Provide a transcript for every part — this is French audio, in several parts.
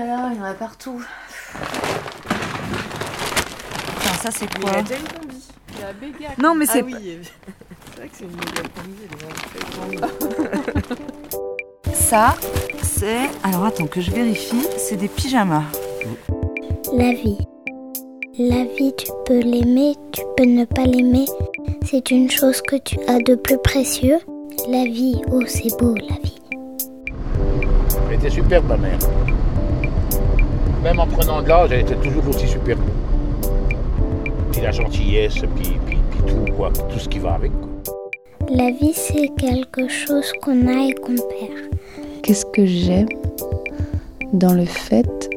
là là, il y en a partout. Putain, ça c'est Il quoi a déjà une combi. Il a béga. Non, mais c'est Ah oui, c'est vrai que c'est une méga combi, elle est vraiment très grande. Ça, c'est. Alors attends que je vérifie, c'est des pyjamas. La vie. La vie, tu peux l'aimer, tu peux ne pas l'aimer. C'est une chose que tu as de plus précieux. La vie, oh c'est beau la vie. Elle était superbe, ma mère. Même en prenant de l'âge, elle était toujours aussi superbe. Puis la gentillesse, puis, puis, puis tout, quoi, tout ce qui va avec. Quoi. La vie, c'est quelque chose qu'on a et qu'on perd. Qu'est-ce que j'aime dans le fait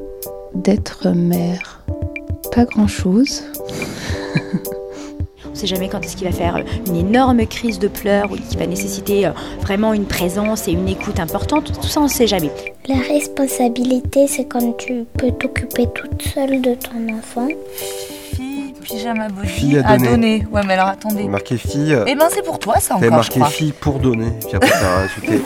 d'être mère? Pas grand-chose. On ne sait jamais quand est-ce qu'il va faire une énorme crise de pleurs ou qui va nécessiter euh, vraiment une présence et une écoute importante. Tout ça, on ne sait jamais. La responsabilité, c'est quand tu peux t'occuper toute seule de ton enfant. Fille, pyjama body, Fille à à donner. donner. Ouais, mais alors attendez. Marqué fille. Eh ben c'est pour toi ça encore, je marqué crois. fille pour donner. Puis après, t'as rajouté.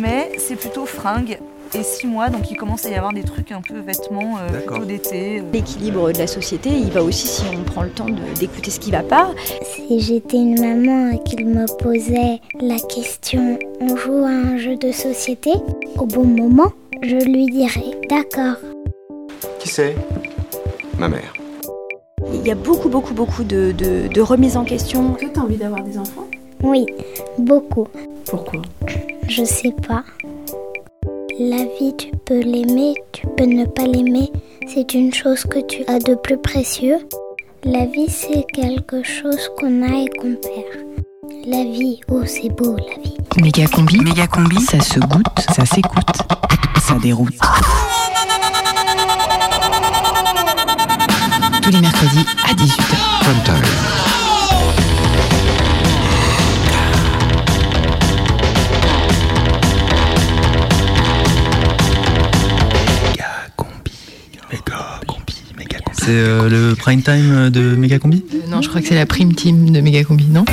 Mais c'est plutôt fringues et 6 mois, donc il commence à y avoir des trucs un peu vêtements euh, plutôt d'été. euh. L'équilibre de la société, il va aussi si on prend le temps de- d'écouter ce qui va pas. Si j'étais une maman et qu'il me posait la question on joue à un jeu de société, au bon moment, je lui dirais d'accord. Qui c'est? Ma mère. Il y a beaucoup, beaucoup, beaucoup de, de, de remises en question. Que t'as envie d'avoir des enfants? Oui, beaucoup. Pourquoi? Je sais pas. La vie, tu peux l'aimer, tu peux ne pas l'aimer. C'est une chose que tu as de plus précieux. La vie, c'est quelque chose qu'on a et qu'on perd. La vie, oh, c'est beau la vie. Méga combi. Méga combi. Ça se goûte, ça s'écoute, ça déroute. Tous les mercredis à 18h. Fun time. C'est euh, le prime time de Megacombi non, je crois que c'est la prime team de Méga combi, non?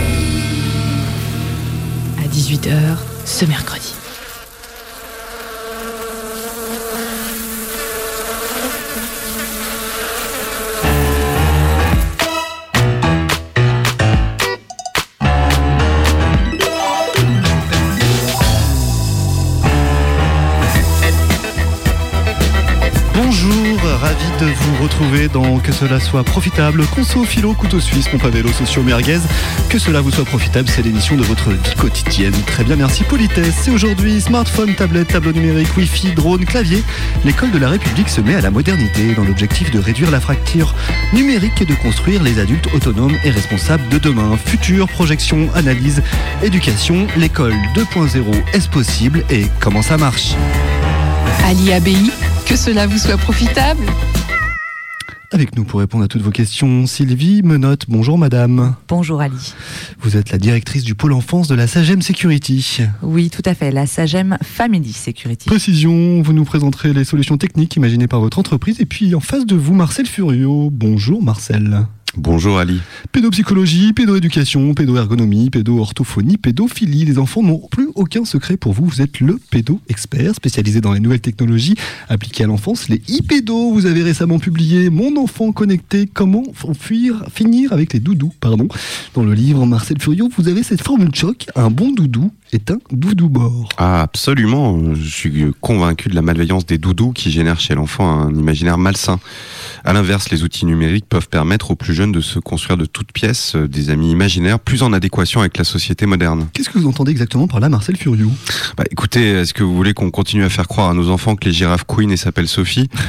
À 18h ce mercredi. Dans Que cela soit profitable, conso, philo, couteau suisse, pompe à vélo, socio, merguez. Que cela vous soit profitable, c'est l'émission de votre vie quotidienne. Très bien, merci politesse. Et aujourd'hui, smartphone, tablette, tableau numérique, wifi, drone, clavier. L'école de la République se met à la modernité dans l'objectif de réduire la fracture numérique et de construire les adultes autonomes et responsables de demain. Futur, projection, analyse, éducation, l'école 2.0, est-ce possible et comment ça marche? Ali ABI, que cela vous soit profitable? Avec nous pour répondre à toutes vos questions, Sylvie Menotte. Bonjour madame. Bonjour Ali. Vous êtes la directrice du pôle enfance de la Sagem Security. Oui, tout à fait, la Sagem Family Security. Précision, vous nous présenterez les solutions techniques imaginées par votre entreprise. Et puis en face de vous, Marcel Furio. Bonjour Marcel. Bonjour Ali. Pédopsychologie, pédoéducation, pédoergonomie, pédo-orthophonie, pédophilie. Les enfants n'ont plus aucun secret pour vous. Vous êtes le pédo-expert spécialisé dans les nouvelles technologies appliquées à l'enfance. Les e-pédos, vous avez récemment publié Mon enfant connecté, comment fuir, finir avec les doudous. Pardon. Dans le livre Marcel Furio, vous avez cette formule choc. Un bon doudou est un doudou bord. Ah, absolument. Je suis convaincu de la malveillance des doudous qui génèrent chez l'enfant un imaginaire malsain. À l'inverse, les outils numériques peuvent permettre aux plus jeunes de se construire de toutes pièces euh, des amis imaginaires plus en adéquation avec la société moderne. Qu'est-ce que vous entendez exactement par là, Marcel Furio Bah, écoutez, est-ce que vous voulez qu'on continue à faire croire à nos enfants que les girafes queen et s'appellent Sophie?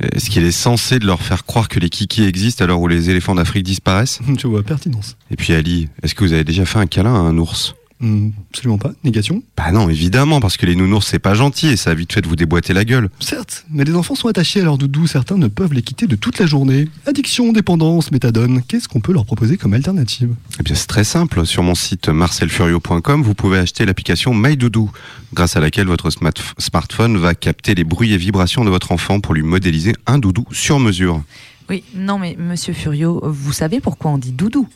Est-ce qu'il est censé de leur faire croire que les kikis existent à l'heure où les éléphants d'Afrique disparaissent? Je vois pertinence. Et puis Ali, est-ce que vous avez déjà fait un câlin à un ours? Hmm, absolument pas. Négation? Bah non, évidemment, parce que les nounours c'est pas gentil et ça a vite fait de vous déboîter la gueule. Certes, mais les enfants sont attachés à leur doudou, certains ne peuvent les quitter de toute la journée. Addiction, dépendance, méthadone, qu'est-ce qu'on peut leur proposer comme alternative? Eh bien, c'est très simple. Sur mon site marcelfurio.com, vous pouvez acheter l'application MyDoudou, grâce à laquelle votre smart- smartphone va capter les bruits et vibrations de votre enfant pour lui modéliser un doudou sur mesure. Oui, non mais monsieur Furio, vous savez pourquoi on dit doudou?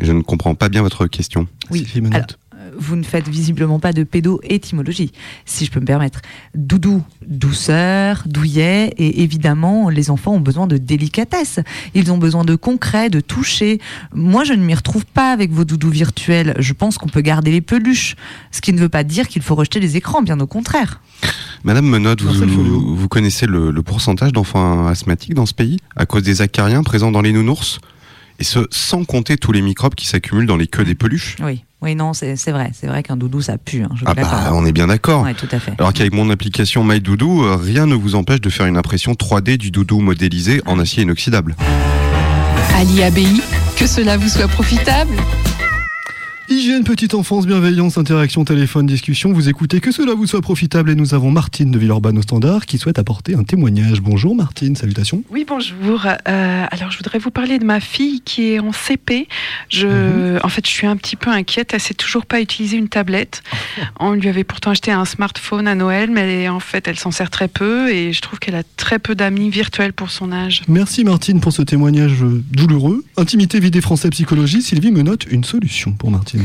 Je ne comprends pas bien votre question. Oui, alors, euh, vous ne faites visiblement pas de pédo-étymologie, si je peux me permettre. Doudou, douceur, douillet, et évidemment, les enfants ont besoin de délicatesse. Ils ont besoin de concret, de toucher. Moi, je ne m'y retrouve pas avec vos doudous virtuels. Je pense qu'on peut garder les peluches, ce qui ne veut pas dire qu'il faut rejeter les écrans, bien au contraire. Madame Menotte, vous, vous connaissez le, le pourcentage d'enfants asthmatiques dans ce pays à cause des acariens présents dans les nounours? Et ce, sans compter tous les microbes qui s'accumulent dans les queues des peluches Oui. Oui, non, c'est vrai. C'est vrai qu'un doudou, ça pue. hein, je Ah bah, on est bien d'accord. Ouais, tout à fait. Alors qu'avec mon application MyDoudou, euh, rien ne vous empêche de faire une impression 3D du doudou modélisé en acier inoxydable. À l'IABI, que cela vous soit profitable. Hygiène, petite enfance, bienveillance, interaction, téléphone, discussion. Vous écoutez que cela vous soit profitable et nous avons Martine de Villeurbanne au standard qui souhaite apporter un témoignage. Bonjour Martine, salutations. Oui, bonjour. Euh, alors, je voudrais vous parler de ma fille qui est en CP. Je, En fait, je suis un petit peu inquiète. Elle sait toujours pas utiliser une tablette. On lui avait pourtant acheté un smartphone à Noël, mais en fait, elle s'en sert très peu et je trouve qu'elle a très peu d'amis virtuels pour son âge. Merci Martine pour ce témoignage euh, douloureux. Intimité, vie des Français, psychologie. Sylvie me note une solution pour Martine.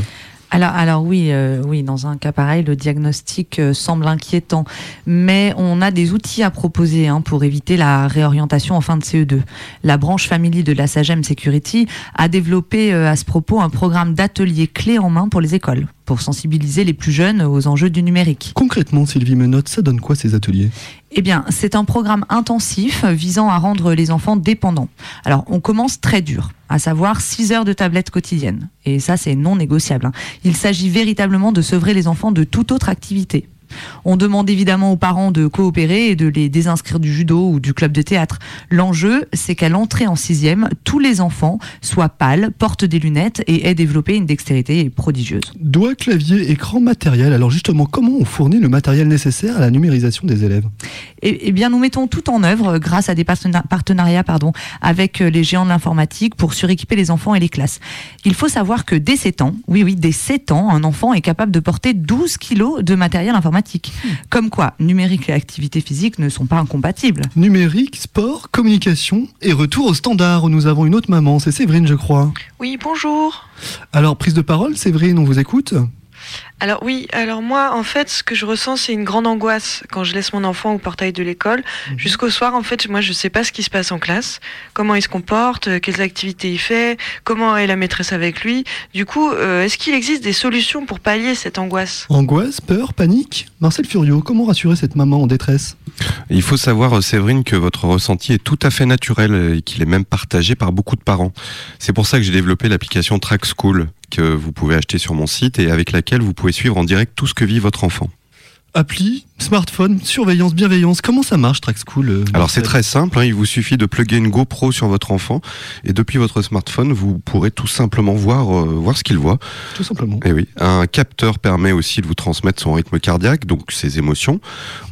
Alors, alors oui, euh, oui, dans un cas pareil, le diagnostic euh, semble inquiétant, mais on a des outils à proposer hein, pour éviter la réorientation en fin de CE2. La branche famille de la Sagem Security a développé euh, à ce propos un programme d'ateliers clés en main pour les écoles, pour sensibiliser les plus jeunes aux enjeux du numérique. Concrètement, Sylvie me note, ça donne quoi ces ateliers? Eh bien, c'est un programme intensif visant à rendre les enfants dépendants. Alors, on commence très dur, à savoir 6 heures de tablette quotidienne. Et ça, c'est non négociable. hein. Il s'agit véritablement de sevrer les enfants de toute autre activité. On demande évidemment aux parents de coopérer et de les désinscrire du judo ou du club de théâtre. L'enjeu, c'est qu'à l'entrée en sixième, tous les enfants soient pâles, portent des lunettes et aient développé une dextérité prodigieuse. Doigt, clavier, écran, matériel. Alors justement, comment on fournit le matériel nécessaire à la numérisation des élèves? Eh eh bien, nous mettons tout en œuvre grâce à des partena- partenariats pardon, avec euh, les géants de l'informatique pour suréquiper les enfants et les classes. Il faut savoir que dès 7 ans, oui, oui, dès 7 ans, un enfant est capable de porter 12 kilos de matériel informatique. Comme quoi, numérique et activité physique ne sont pas incompatibles. Numérique, sport, communication et retour au standard où nous avons une autre maman, c'est Séverine je crois. Oui, bonjour. Alors prise de parole, Séverine, on vous écoute Alors oui, alors moi, en fait, ce que je ressens, c'est une grande angoisse quand je laisse mon enfant au portail de l'école. Jusqu'au soir, en fait, moi, je sais pas ce qui se passe en classe, comment il se comporte, euh, quelles activités il fait, comment est la maîtresse avec lui. Du coup, euh, est-ce qu'il existe des solutions pour pallier cette angoisse? Angoisse, peur, panique? Marcel Furio, comment rassurer cette maman en détresse? Il faut savoir, euh, Séverine, que votre ressenti est tout à fait naturel et qu'il est même partagé par beaucoup de parents. C'est pour ça que j'ai développé l'application Track School que vous pouvez acheter sur mon site et avec laquelle vous pouvez suivre en direct tout ce que vit votre enfant. Appli, smartphone, surveillance, bienveillance, comment ça marche Track School euh, Alors c'est très simple, hein, il vous suffit de plugger une GoPro sur votre enfant et depuis votre smartphone, vous pourrez tout simplement voir, euh, voir ce qu'il voit. Tout simplement. Et oui, un capteur permet aussi de vous transmettre son rythme cardiaque, donc ses émotions.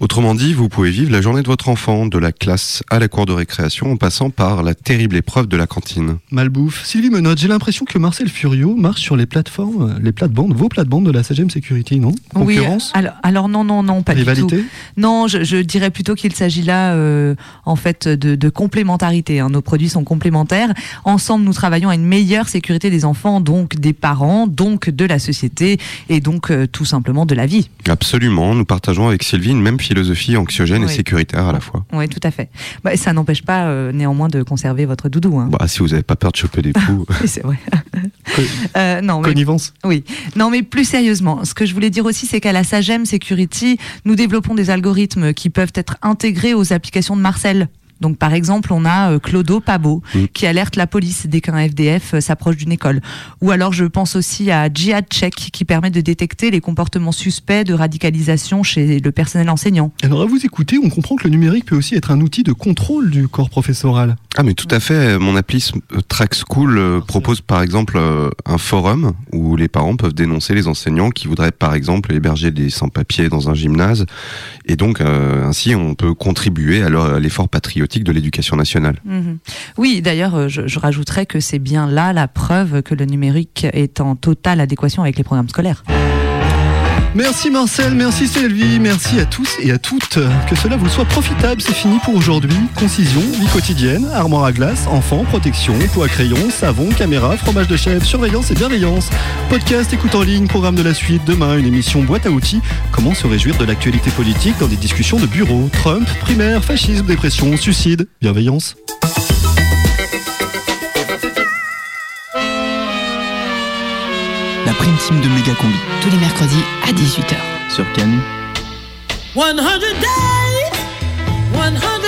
Autrement dit, vous pouvez vivre la journée de votre enfant, de la classe à la cour de récréation, en passant par la terrible épreuve de la cantine. Malbouffe. Sylvie Menotte, j'ai l'impression que Marcel Furio marche sur les plateformes, les plates-bandes, vos plates-bandes de la SAGEM Security, non? Concurrence? Oui, alors, alors non, non, non, pas Rivalité du tout. Non, je, je dirais plutôt qu'il s'agit là, euh, en fait, de, de complémentarité. hein. Nos produits sont complémentaires. Ensemble, nous travaillons à une meilleure sécurité des enfants, donc des parents, donc de la société et donc euh, tout simplement de la vie. Absolument, nous partageons avec Sylvie une même philosophie anxiogène et sécuritaire à la fois. Oui, tout à fait. Bah, ça n'empêche pas euh, néanmoins de conserver votre doudou. hein. Bah, si vous n'avez pas peur de choper des poux. Oui, c'est vrai. Euh, non, mais- Connivence Oui. Non, mais plus sérieusement, ce que je voulais dire aussi, c'est qu'à la Sagem Security, nous développons des algorithmes qui peuvent être intégrés aux applications de Marcel. Donc, par exemple, on a euh, Clodo Pabo qui alerte la police dès qu'un FDF euh, s'approche d'une école. Ou alors, je pense aussi à Jihad Check qui permet de détecter les comportements suspects de radicalisation chez le personnel enseignant. Alors à vous écouter, on comprend que le numérique peut aussi être un outil de contrôle du corps professoral. Ah mais tout à fait, mon appli euh, Track School euh, propose par exemple euh, un forum où les parents peuvent dénoncer les enseignants qui voudraient par exemple héberger des sans-papiers dans un gymnase et donc euh, ainsi on peut contribuer à l'effort patriotique de l'éducation nationale. Mhm. Oui, d'ailleurs, je, je rajouterais que c'est bien là la preuve que le numérique est en totale adéquation avec les programmes scolaires. Merci Marcel, merci Sylvie, merci à tous et à toutes. Que cela vous soit profitable, c'est fini pour aujourd'hui. Concision, vie quotidienne, armoire à glace, enfants, protection, poids à crayon, savon, caméra, fromage de chèvre, surveillance et bienveillance. Podcast, écoute en ligne, programme de la suite, demain une émission boîte à outils. Comment se réjouir de l'actualité politique dans des discussions de bureau? Trump, primaire, fascisme, dépression, suicide, bienveillance. Prime team de Méga Combi. Tous les mercredis à 18h. Sur Canu. 100 days, 100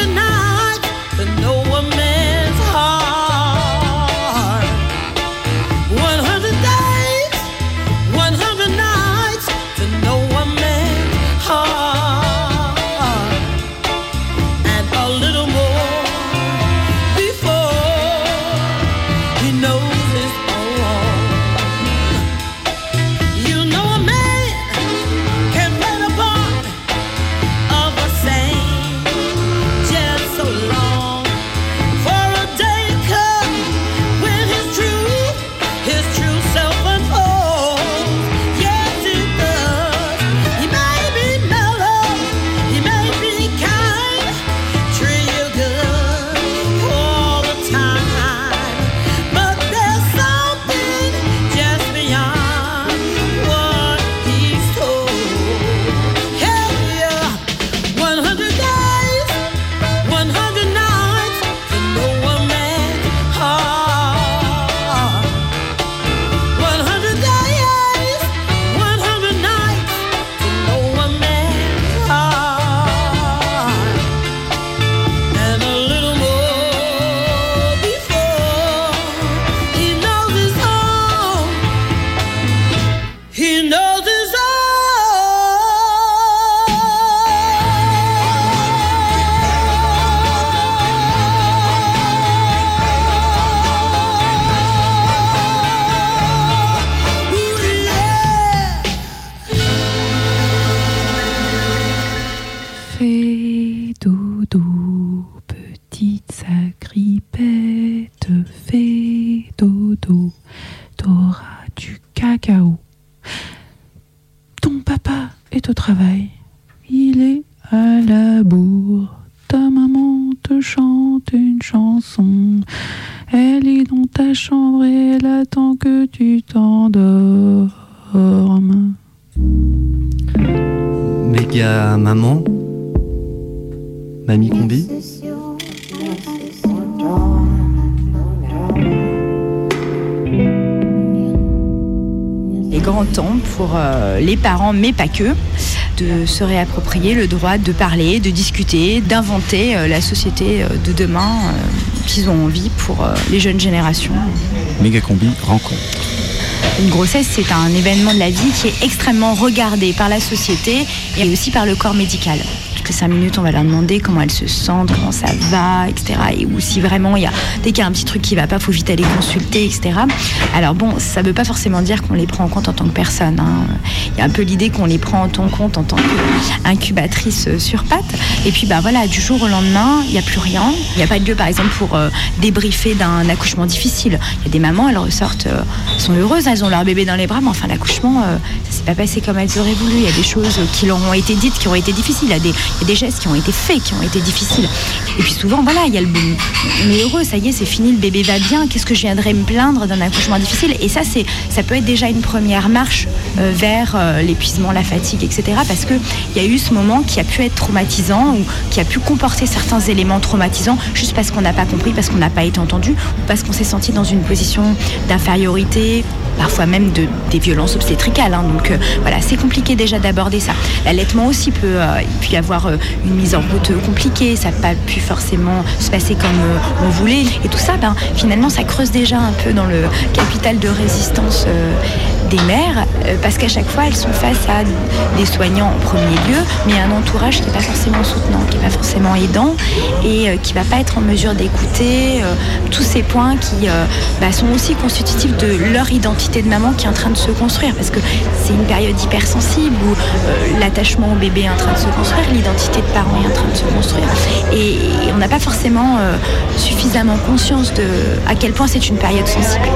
les parents, mais pas que, de se réapproprier le droit de parler, de discuter, d'inventer euh, la société euh, de demain euh, qu'ils ont envie pour les jeunes générations. Méga Combi rencontre. Une grossesse, c'est un événement de la vie qui est extrêmement regardé par la société et aussi par le corps médical. Toutes les cinq minutes, on va leur demander comment elles se sentent, comment ça va, etc. Et ou si vraiment il y a dès qu'il y a un petit truc qui va pas, faut vite aller consulter, etc. Alors bon, ça veut pas forcément dire qu'on les prend en compte en tant que personne. hein. Il y a un peu l'idée qu'on les prend en compte en tant qu'incubatrice euh, sur pattes. Et puis bah voilà, du jour au lendemain, il n'y a plus rien. Il n'y a pas de lieu, par exemple, pour euh, débriefer d'un accouchement difficile. Il y a des mamans, elles ressortent, euh, sont heureuses, elles ont leur bébé dans les bras, mais enfin l'accouchement, euh, ça s'est pas passé comme elles auraient voulu. Il y a des choses qui leur ont été dites, qui ont été difficiles. Il y a des, des gestes qui ont été faits, qui ont été difficiles. Et puis souvent, voilà, il y a le bon. On est heureux, ça y est, c'est fini, le bébé va bien. Qu'est-ce que je viendrais me plaindre d'un accouchement difficile? Et ça, c'est, ça peut être déjà une première marche euh, vers euh, l'épuisement, la fatigue, etc. Parce que il y a eu ce moment qui a pu être traumatisant ou qui a pu comporter certains éléments traumatisants juste parce qu'on n'a pas compris, parce qu'on n'a pas été entendu, ou parce qu'on s'est senti dans une position d'infériorité, parfois même de, des violences obstétricales. hein. Donc euh, voilà, c'est compliqué déjà d'aborder ça. L'allaitement aussi peut, euh, y avoir euh, une mise en route compliquée, ça n'a pas pu forcément se passer comme euh, on voulait. Et tout ça, ben, finalement, ça creuse déjà un peu dans le capital de résistance euh, des mères, euh, parce qu'à chaque fois, elles sont face à des soignants en premier lieu, mais un entourage qui n'est pas forcément soutenant, qui n'est pas forcément aidant, et euh, qui va pas être en mesure d'écouter euh, tous ces points qui euh, bah, sont aussi constitutifs de leur identité de maman qui est en train de se construire, parce que c'est une période hypersensible où euh, l'attachement au bébé est en train de se construire, l'identité de parent est en train de se construire, et, on n'a pas forcément euh, suffisamment conscience de à quel point c'est une période sensible.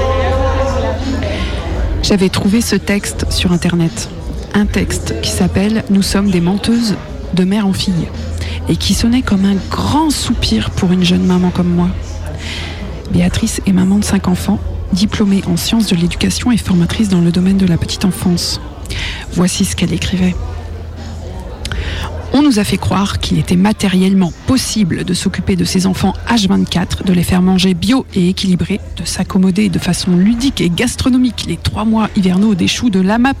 J'avais trouvé ce texte sur internet un texte qui s'appelle Nous sommes des menteuses de mère en fille et qui sonnait comme un grand soupir pour une jeune maman comme moi. Béatrice est maman de cinq enfants, diplômée en sciences de l'éducation et formatrice dans le domaine de la petite enfance. Voici ce qu'elle écrivait. On nous a fait croire qu'il était matériellement possible de s'occuper de ses enfants H24, de les faire manger bio et équilibré, de s'accommoder de façon ludique et gastronomique les trois mois hivernaux des choux de l'AMAP,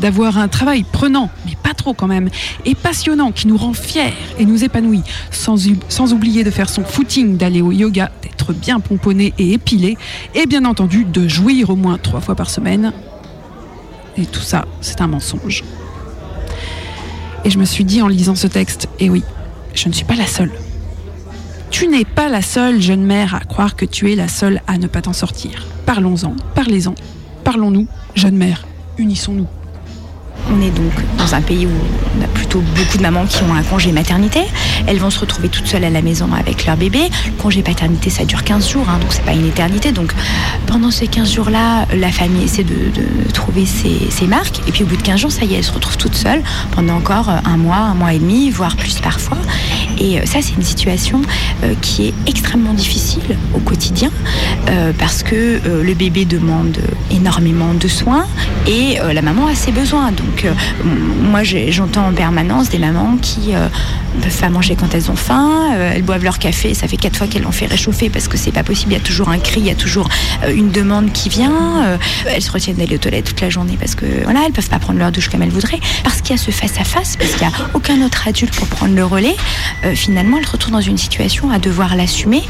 d'avoir un travail prenant, mais pas trop quand même, et passionnant qui nous rend fiers et nous épanouit, sans oublier de faire son footing, d'aller au yoga, d'être bien pomponné et épilé, et bien entendu de jouir au moins trois fois par semaine. Et tout ça, c'est un mensonge. Et je me suis dit en lisant ce texte, et oui, je ne suis pas la seule. Tu n'es pas la seule jeune mère à croire que tu es la seule à ne pas t'en sortir. Parlons-en, parlez-en, parlons-nous, jeune mère, unissons-nous. On est donc dans un pays où on a plutôt beaucoup de mamans qui ont un congé maternité. Elles vont se retrouver toutes seules à la maison avec leur bébé. Le congé paternité, ça dure 15 jours, hein, donc c'est pas une éternité. Donc pendant ces 15 jours-là, la famille essaie de, trouver ses, marques. Et puis au bout de 15 jours, ça y est, elle se retrouve toute seule pendant encore un mois, un mois et demi, voire plus parfois. Et euh, ça, c'est une situation euh, qui est extrêmement difficile au quotidien euh, parce que le bébé demande énormément de soins et la maman a ses besoins. Donc, euh, moi, j'entends en permanence des mamans qui euh, ne peuvent pas manger quand elles ont faim, euh, elles boivent leur café, ça fait quatre fois qu'elles l'ont fait réchauffer parce que c'est pas possible, il y a toujours un cri, il y a toujours euh, une demande qui vient, elles se retiennent d'aller aux toilettes toute la journée parce que voilà, elles peuvent pas prendre leur douche comme elles voudraient, parce qu'il y a ce face-à-face, parce qu'il n'y a aucun autre adulte pour prendre le relais, finalement, elles se retrouvent dans une situation à devoir l'assumer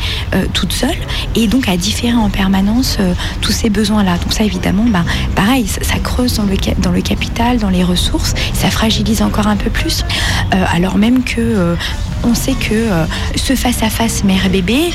toute seule et donc à différer en permanence tous ces besoins-là. Donc ça, évidemment, bah, pareil, ça, creuse dans le, dans le capital, les ressources, ça fragilise encore un peu plus, Euh, alors même que euh, on sait que euh, ce face-à-face mère-bébé,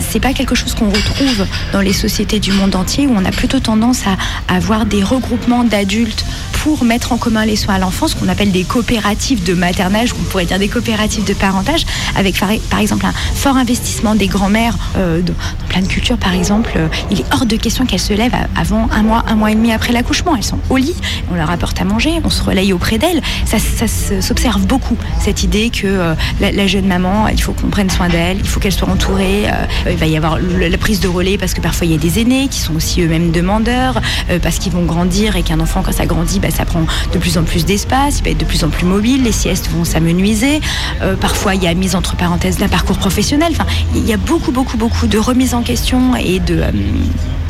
c'est pas quelque chose qu'on retrouve dans les sociétés du monde entier où on a plutôt tendance à, avoir des regroupements d'adultes pour mettre en commun les soins à l'enfance, ce qu'on appelle des coopératives de maternage, qu'on pourrait dire des coopératives de parentage, avec par, exemple un fort investissement des grands-mères euh, dans, plein de cultures, par exemple. euh, il est hors de question qu'elles se lèvent avant un mois, un mois et demi après l'accouchement. Elles sont au lit, on leur apporte à manger, on se relaye auprès d'elles. Ça, ça se- s'observe beaucoup, cette idée que euh, la jeune maman, il faut qu'on prenne soin d'elle, il faut qu'elle soit entourée. Euh, il va y avoir la prise de relais parce que parfois il y a des aînés qui sont aussi eux-mêmes demandeurs, euh, parce qu'ils vont grandir et qu'un enfant, quand ça grandit, bah, ça prend de plus en plus d'espace, il va être de plus en plus mobile, les siestes vont s'amenuiser. Euh, parfois, il y a mise entre parenthèses d'un parcours professionnel. Il y a beaucoup, beaucoup, beaucoup de remise en question et de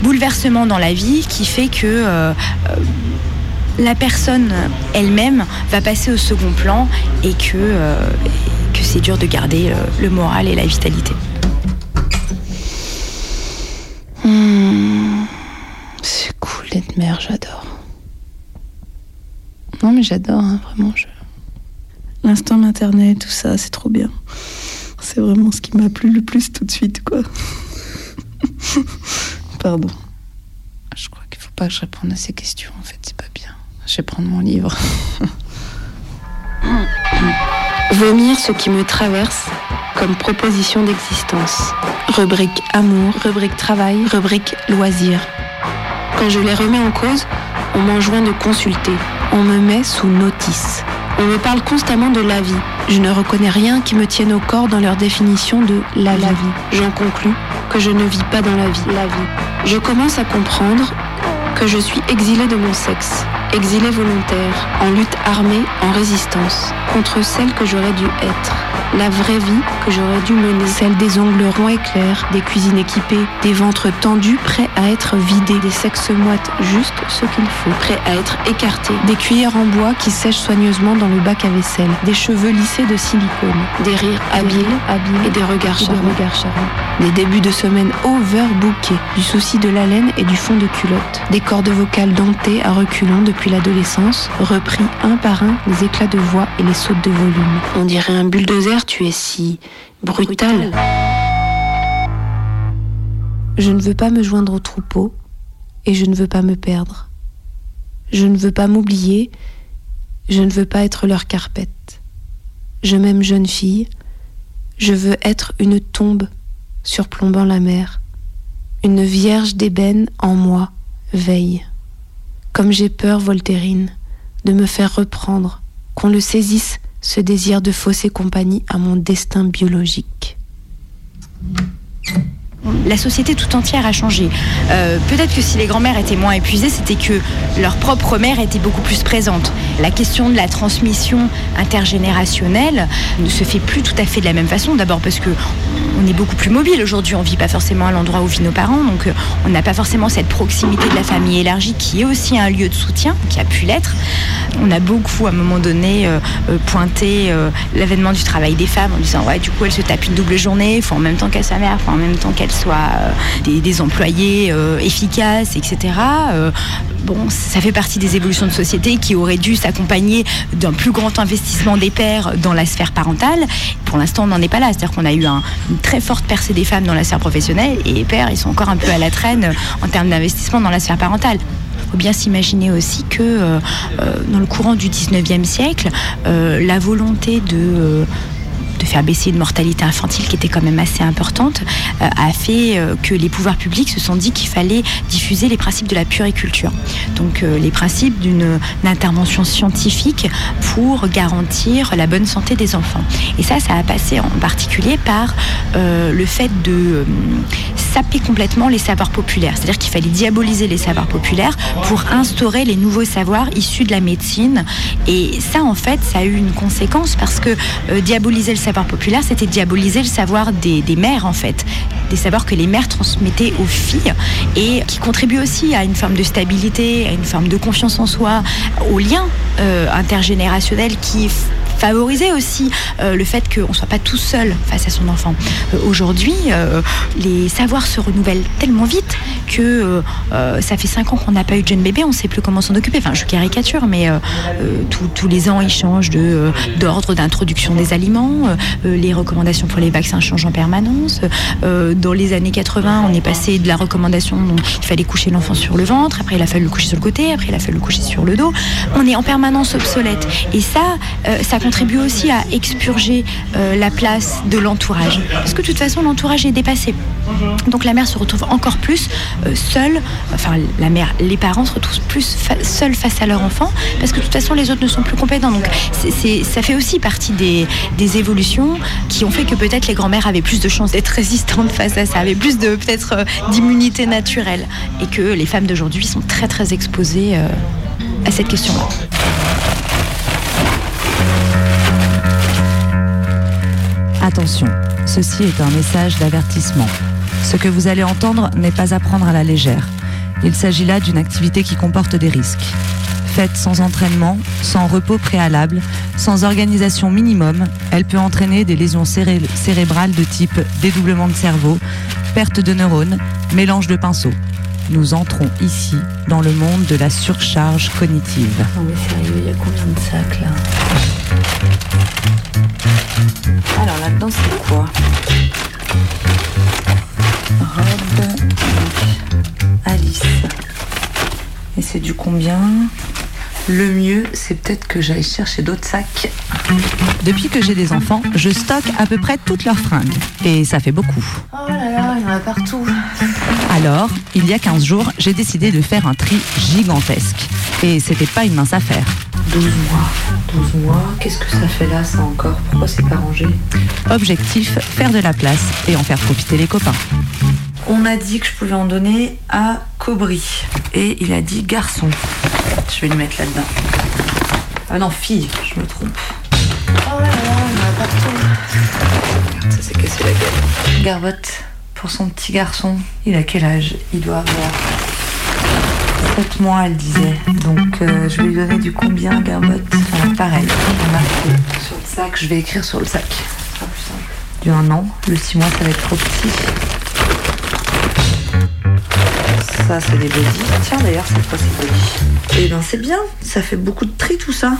bouleversement dans la vie qui fait que la personne elle-même va passer au second plan et que, c'est dur de garder le moral et la vitalité. Hmm, c'est cool d'être mère, j'adore. Non mais j'adore, hein, vraiment. Je... L'instinct maternel, tout ça, c'est trop bien. C'est vraiment ce qui m'a plu le plus tout de suite, quoi. Pardon. Je crois qu'il faut pas que je réponde à ces questions, en fait, c'est pas bien. Je vais prendre mon livre. Vomir ce qui me traverse comme proposition d'existence. Rubrique amour, rubrique travail, rubrique loisir. Quand je les remets en cause, on m'enjoint de consulter. On me met sous notice. On me parle constamment de la vie. Je ne reconnais rien qui me tienne au corps dans leur définition de la vie. J'en conclus que je ne vis pas dans la vie. La vie. Je commence à comprendre que je suis exilée de mon sexe, exilée volontaire, en lutte armée, en résistance, contre celle que j'aurais dû être. La vraie vie que j'aurais dû mener, celle des ongles ronds et clairs, des cuisines équipées, des ventres tendus prêts à être vidés, des sexes moites juste ce qu'il faut, prêts à être écartés, des cuillères en bois qui sèchent soigneusement dans le bac à vaisselle, des cheveux lissés de silicone, des rires habiles, habiles et des regards charmants, des débuts de semaine overbookés, du souci de l'haleine et du fond de culotte, des cordes vocales domptées à reculons depuis l'adolescence, repris un par un les éclats de voix et les sautes de volume. On dirait un bulldozer, tu es si brutal. Je ne veux pas me joindre au troupeau et je ne veux pas me perdre. Je ne veux pas m'oublier, je ne veux pas être leur carpette. Je m'aime jeune fille, je veux être une tombe surplombant la mer. Une vierge d'ébène en moi veille. Comme j'ai peur, Voltairine, de me faire reprendre, qu'on le saisisse, ce désir de fausser compagnie à mon destin biologique. La société tout entière a changé. Euh, Peut-être que si les grands-mères étaient moins épuisées, c'était que leur propre mère était beaucoup plus présente. La question de la transmission intergénérationnelle ne se fait plus tout à fait de la même façon. D'abord parce que on est beaucoup plus mobile aujourd'hui. On vit pas forcément à l'endroit où vivent nos parents, donc euh, on n'a pas forcément cette proximité de la famille élargie qui est aussi un lieu de soutien, qui a pu l'être. On a beaucoup, à un moment donné, euh, pointé l'avènement du travail des femmes en disant ouais, du coup, elle se tape une double journée, faut en même temps qu'elle sa mère, faut en même temps qu'elle soit euh, des, employés euh, efficaces, etc. Euh, bon, ça fait partie des évolutions de société qui auraient dû s'accompagner d'un plus grand investissement des pères dans la sphère parentale. Pour l'instant, on n'en est pas là. C'est-à-dire qu'on a eu un- une très forte percée des femmes dans la sphère professionnelle et les pères, ils sont encore un peu à la traîne en termes d'investissement dans la sphère parentale. Il faut bien s'imaginer aussi que dans le courant du 19e siècle, la volonté de... de faire baisser une mortalité infantile qui était quand même assez importante, euh, a fait euh, que les pouvoirs publics se sont dit qu'il fallait diffuser les principes de la puriculture. Donc euh, les principes d'une intervention scientifique pour garantir la bonne santé des enfants. Et ça, ça a passé en particulier par le fait de saper complètement les savoirs populaires. C'est-à-dire qu'il fallait diaboliser les savoirs populaires pour instaurer les nouveaux savoirs issus de la médecine. Et ça, en fait, ça a eu une conséquence parce que diaboliser le savoir populaire, c'était diaboliser le savoir des, mères, en fait. Des savoirs que les mères transmettaient aux filles et qui contribuent aussi à une forme de stabilité, à une forme de confiance en soi, au lien euh, intergénérationnel qui f- favorisait aussi euh, le fait qu'on ne soit pas tout seul face à son enfant. Euh, Aujourd'hui, euh, les savoirs se renouvellent tellement vite que ça fait 5 ans qu'on n'a pas eu de jeune bébé, on ne sait plus comment s'en occuper. Enfin, je caricature, mais tous- les ans, ils changent d'ordre d'introduction des aliments. Euh, les recommandations pour les vaccins changent en permanence. Euh, dans les années 80, on est passé de la recommandation dont il fallait coucher l'enfant sur le ventre, après il a fallu le coucher sur le côté, après il a fallu le coucher sur le dos. On est en permanence obsolète. Et ça, euh, ça contribue aussi à expurger la place de l'entourage. Parce que de toute façon, l'entourage est dépassé. Donc la mère se retrouve encore plus seule, enfin la mère, les parents se retrouvent plus seuls face à leur enfant, parce que de toute façon les autres ne sont plus compétents. Donc ça fait aussi partie des évolutions qui ont fait que peut-être les grands-mères avaient plus de chances d'être résistantes face à ça, avaient plus de peut-être euh, d'immunité naturelle, et que les femmes d'aujourd'hui sont très très exposées euh, à cette question-là. Attention, ceci est un message d'avertissement. Ce que vous allez entendre n'est pas à prendre à la légère. Il s'agit là d'une activité qui comporte des risques. Faite sans entraînement, sans repos préalable, sans organisation minimum, elle peut entraîner des lésions céré- cérébrales de type dédoublement de cerveau, perte de neurones, mélange de pinceaux. Nous entrons ici dans le monde de la surcharge cognitive. Non mais sérieux, il y a combien de sacs là Alors là-dedans, c'est quoi Robe Alice. Et c'est du combien? Le mieux, c'est peut-être que j'aille chercher d'autres sacs. Depuis que j'ai des enfants, je stocke à peu près toutes leurs fringues. Et ça fait beaucoup. Oh là là, il y en a partout. Alors, il y a 15 jours, j'ai décidé de faire un tri gigantesque. Et c'était pas une mince affaire. 12 mois. 12 mois, qu'est-ce que ça fait là, ça encore? Pourquoi c'est pas rangé? Objectif, faire de la place et en faire profiter les copains. On m'a dit que je pouvais en donner à Cobry. Et il a dit garçon. Je vais le mettre là-dedans. Ah non, fille, je me trompe. Oh là là, en a. Ça s'est cassé la gueule. Garbotte, pour son petit garçon, il a quel âge? Il doit avoir 7 mois, elle disait. Donc euh, je vais lui donner du combien, Garbotte Pareil, on marque sur le sac, je vais écrire sur le sac. Du 1 an, le 6 mois, ça va être trop petit. Ça, c'est des body. Tiens, d'ailleurs, c'est quoi ces body Eh ben, c'est bien. Ça fait beaucoup de tri, tout ça.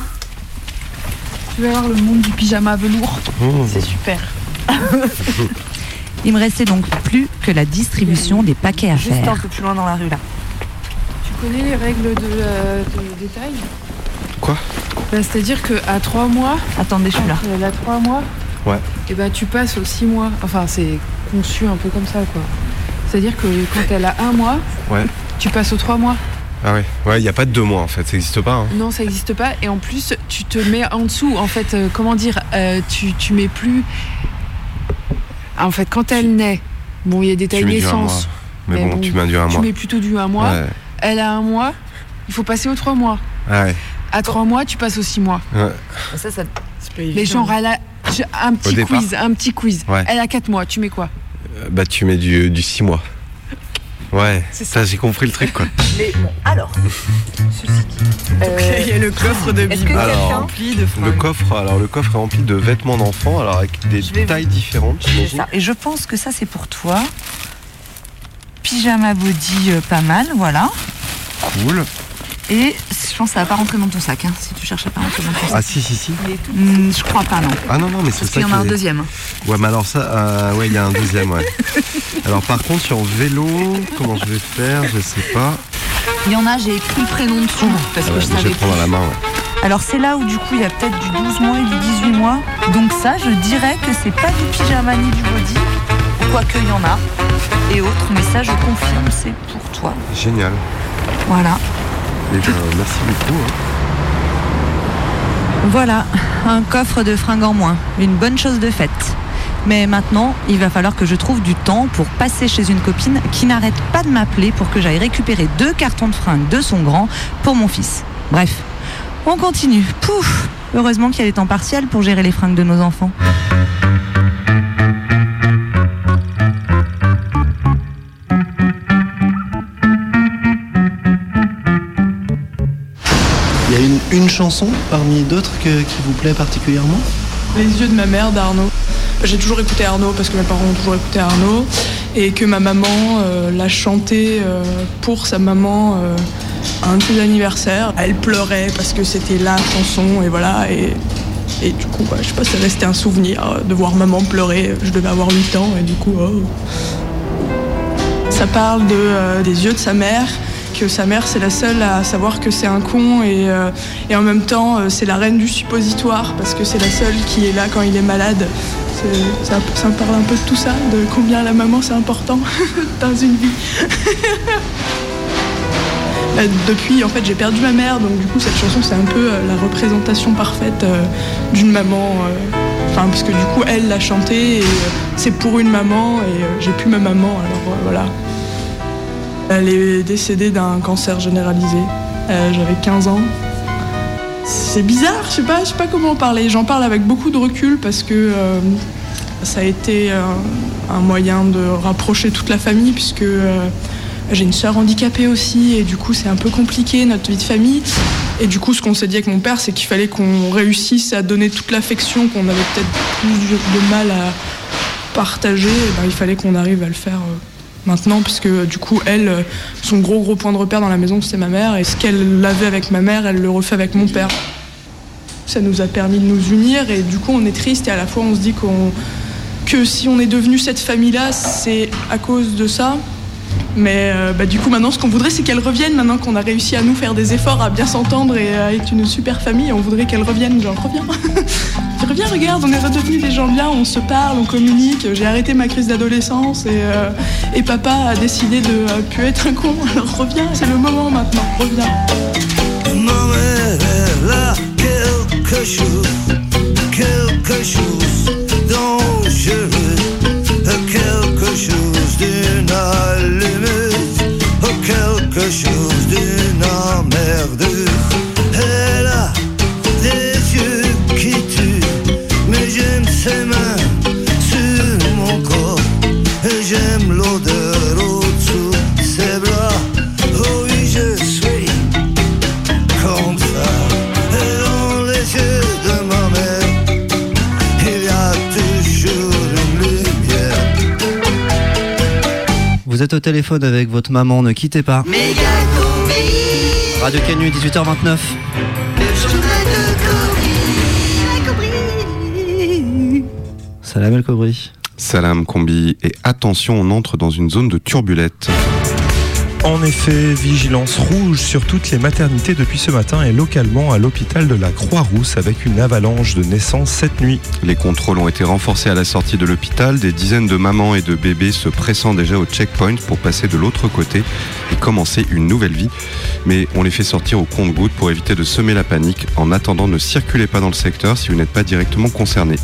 Tu vas voir le monde du pyjama velours. C'est super. Il me restait donc plus que la distribution des paquets à Juste un faire. peu plus loin dans la rue, là. Tu connais les règles de, euh, de détail Quoi? Bah, C'est-à-dire qu'à 3 mois. Attendez, je suis là. Elle a 3 mois, Ouais. et bah tu passes aux 6 mois. Enfin, c'est conçu un peu comme ça, quoi. C'est-à-dire que quand elle a un mois, Ouais. tu passes aux 3 mois. Ah ouais, ouais, il n'y a pas de deux mois en fait, ça n'existe pas. hein. Non, ça n'existe pas. Et en plus, tu te mets en dessous. En fait, euh, comment dire euh, tu, tu mets plus. En fait, quand elle naît, bon, il y a des tailles Tu naissance. Mais bon, tu mets du un Tu mois. mets plutôt du un mois. Ouais. Elle a un mois. Il faut passer aux trois mois. Ah ouais. À trois mois, tu passes aux six mois. ouais. Ça, ça. Mais genre, elle a un petit quiz. Un petit quiz. Ouais. Elle a quatre mois. Tu mets quoi? Bah tu mets du, du 6 mois. Ouais, ça, j'ai compris le truc quoi. Mais bon, alors. Il y a le coffre de Bibi Alors, rempli de Le coffre, alors le coffre est rempli de vêtements d'enfants, alors avec des tailles différentes, ça. Et je pense que ça, c'est pour toi. Pyjama body, euh, pas mal, voilà. Cool. Et je pense que ça va pas rentrer dans ton sac, hein, si tu cherches à pas rentrer dans ton sac. Ah si si si. Hmm, je crois pas, non. Ah non non mais c'est Parce ça qu'il y en a un est- deuxième. Ouais mais alors ça, euh, ouais il y a un deuxième ouais. alors par contre sur vélo, comment je vais faire, je sais pas. Il y en a, j'ai écrit le prénom dessous, parce Ah que ouais, je mais je savais vais prendre à la main. Ouais. Alors c'est là où du coup il y a peut-être du 12 mois et du 18 mois. Donc ça, je dirais que c'est pas du pyjama ni du body. Quoique il y en a. Et autres, mais ça je confirme, c'est pour toi. Génial. Voilà. Et ben, merci beaucoup. hein. Voilà, un coffre de fringues en moins. Une bonne chose de faite. Mais maintenant, il va falloir que je trouve du temps pour passer chez une copine qui n'arrête pas de m'appeler pour que j'aille récupérer deux cartons de fringues de son grand pour mon fils. Bref, on continue. Pouf Heureusement qu'il y a des temps partiels pour gérer les fringues de nos enfants. Une, chanson parmi d'autres qui vous plaît particulièrement Les yeux de ma mère d'Arnaud. J'ai toujours écouté Arnaud parce que mes parents ont toujours écouté Arnaud et que ma maman euh, l'a chanté euh, pour sa maman euh, à un de ses anniversaires. Elle pleurait parce que c'était la chanson et voilà et, du coup bah, je sais pas c'est resté un souvenir de voir maman pleurer. Je devais avoir 8 ans et du coup oh. ça parle de, des yeux de sa mère que sa mère c'est la seule à savoir que c'est un con et, euh, en même temps euh, c'est la reine du suppositoire parce que c'est la seule qui est là quand il est malade. Ça, me parle un peu de tout ça, de combien la maman c'est important dans une vie. Depuis en fait j'ai perdu ma mère donc du coup cette chanson c'est un peu euh, la représentation parfaite d'une maman. Enfin parce que du coup elle l'a chanté et c'est pour une maman et j'ai plus ma maman alors voilà. Elle est décédée d'un cancer généralisé. Euh, J'avais 15 ans. C'est bizarre, je sais pas, je sais pas comment en parler. J'en parle avec beaucoup de recul parce que euh, ça a été euh, un moyen de rapprocher toute la famille puisque j'ai une sœur handicapée aussi et du coup c'est un peu compliqué notre vie de famille. Et du coup ce qu'on s'est dit avec mon père c'est qu'il fallait qu'on réussisse à donner toute l'affection qu'on avait peut-être plus de mal à partager. Ben, il fallait qu'on arrive à le faire. Euh, maintenant, puisque du coup, elle, euh, son gros gros point de repère dans la maison, c'est ma mère, et ce qu'elle avait avec ma mère, elle le refait avec mon père. Ça nous a permis de nous unir, et du coup, on est triste, et à la fois, on se dit que si on est devenu cette famille-là, c'est à cause de ça. Mais euh, bah, du coup, maintenant, ce qu'on voudrait, c'est qu'elle revienne, maintenant qu'on a réussi à nous faire des efforts, à bien s'entendre et à être une super famille, on voudrait qu'elle revienne, genre, reviens. Reviens, regarde, on est redevenus des gens bien, on se parle, on communique. J'ai arrêté ma crise d'adolescence et, euh, papa a décidé de euh, plus être un con. Alors reviens, c'est le moment maintenant, reviens. Quelque chose, quelque chose chose d'emmerdeux. Elle Vous êtes au téléphone avec votre maman, ne quittez pas. Radio Canu, 18h29. Salam El Kobri. Salam Combi et attention, on entre dans une zone de turbulette. En effet, vigilance rouge sur toutes les maternités depuis ce matin et localement à l'hôpital de la Croix-Rousse avec une avalanche de naissances cette nuit. Les contrôles ont été renforcés à la sortie de l'hôpital, des dizaines de mamans et de bébés se pressant déjà au checkpoint pour passer de l'autre côté et commencer une nouvelle vie. Mais on les fait sortir au compte-gouttes pour éviter de semer la panique. En attendant, ne circulez pas dans le secteur si vous n'êtes pas directement concerné.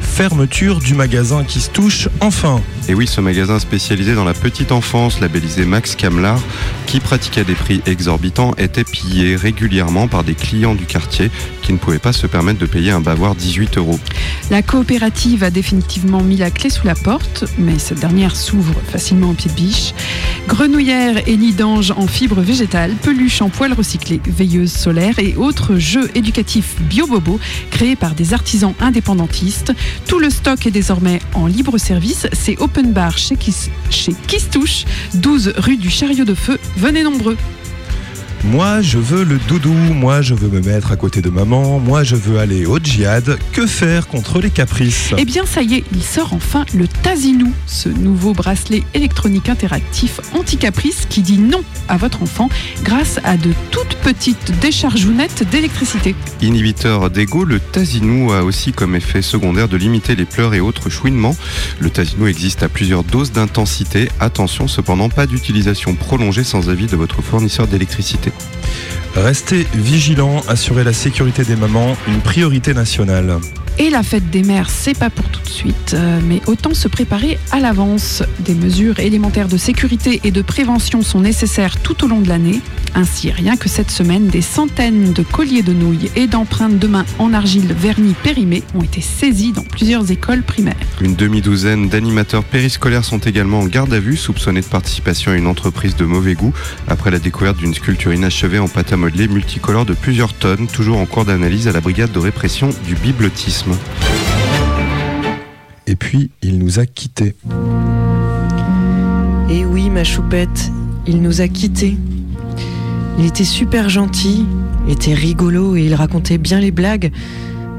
Fermeture du magasin qui se touche enfin. Et oui, ce magasin spécialisé dans la petite enfance, labellisé Max Camelard, qui pratiquait des prix exorbitants, était pillé régulièrement par des clients du quartier qui ne pouvaient pas se permettre de payer un bavoir 18 euros. La coopérative a définitivement mis la clé sous la porte, mais cette dernière s'ouvre facilement au pied de biche. Grenouillères et nids d'anges en fibres végétales, peluches en poils recyclés, veilleuses solaires et autres jeux éducatifs bio-bobo créés par des artisans indépendantistes. Tout le stock est désormais en libre service. C'est open bar chez, Kistouche, 12 rue du Chariot de Feu. Venez nombreux. Moi, je veux le doudou, moi, je veux me mettre à côté de maman, moi, je veux aller au djihad. Que faire contre les caprices? Eh bien, ça y est, il sort enfin le Tazinou, ce nouveau bracelet électronique interactif anti-caprice qui dit non à votre enfant grâce à de toutes petites déchargounettes d'électricité. Inhibiteur d'ego, le Tazinou a aussi comme effet secondaire de limiter les pleurs et autres chouinements. Le Tazinou existe à plusieurs doses d'intensité. Attention cependant, pas d'utilisation prolongée sans avis de votre fournisseur d'électricité. Restez vigilants, assurez la sécurité des mamans, une priorité nationale. Et la fête des mères, c'est pas pour tout de suite, euh, mais autant se préparer à l'avance. Des mesures élémentaires de sécurité et de prévention sont nécessaires tout au long de l'année. Ainsi, rien que cette semaine, des centaines de colliers de nouilles et d'empreintes de main en argile vernis périmés ont été saisis dans plusieurs écoles primaires. Une demi-douzaine d'animateurs périscolaires sont également en garde à vue, soupçonnés de participation à une entreprise de mauvais goût, après la découverte d'une sculpture inachevée en pâte à modeler multicolore de plusieurs tonnes, toujours en cours d'analyse à la brigade de répression du biblotisme. Et puis, il nous a quittés. Et oui, ma choupette, il nous a quittés. Il était super gentil, était rigolo et il racontait bien les blagues.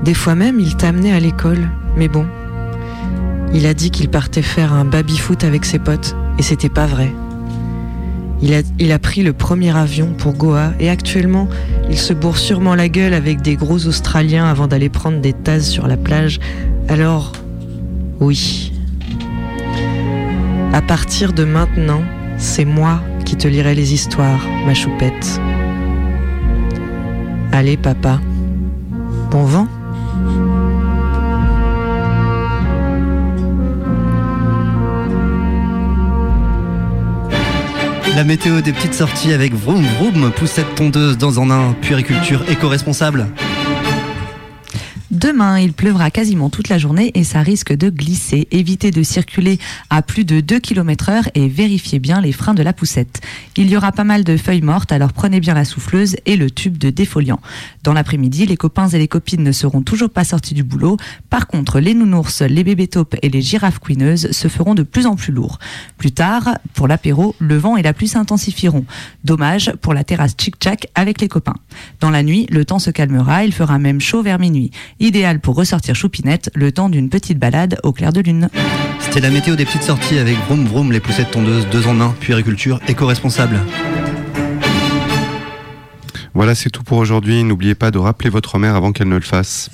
Des fois même, il t'amenait à l'école. Mais bon, il a dit qu'il partait faire un baby-foot avec ses potes et c'était pas vrai. Il a, pris le premier avion pour Goa et actuellement, il se bourre sûrement la gueule avec des gros Australiens avant d'aller prendre des tasses sur la plage. Alors, oui. À partir de maintenant, c'est moi qui te lirai les histoires, ma choupette. Allez, papa. Bon vent. La météo des petites sorties avec Vroom Vroom, poussette tondeuse dans un, puériculture éco-responsable. Demain, il pleuvra quasiment toute la journée et ça risque de glisser. Évitez de circuler à plus de 2 km heure et vérifiez bien les freins de la poussette. Il y aura pas mal de feuilles mortes, alors prenez bien la souffleuse et le tube de défoliant. Dans l'après-midi, les copains et les copines ne seront toujours pas sortis du boulot. Par contre, les nounours, les bébés taupes et les girafes couineuses se feront de plus en plus lourds. Plus tard, pour l'apéro, le vent et la pluie s'intensifieront. Dommage pour la terrasse chic-chac avec les copains. Dans la nuit, le temps se calmera, il fera même chaud vers minuit. Idéal pour ressortir choupinette le temps d'une petite balade au clair de lune. C'était la météo des petites sorties avec Vroom Vroom, les poussettes tondeuses, deux en un, puériculture éco-responsable. Voilà, c'est tout pour aujourd'hui. N'oubliez pas de rappeler votre mère avant qu'elle ne le fasse.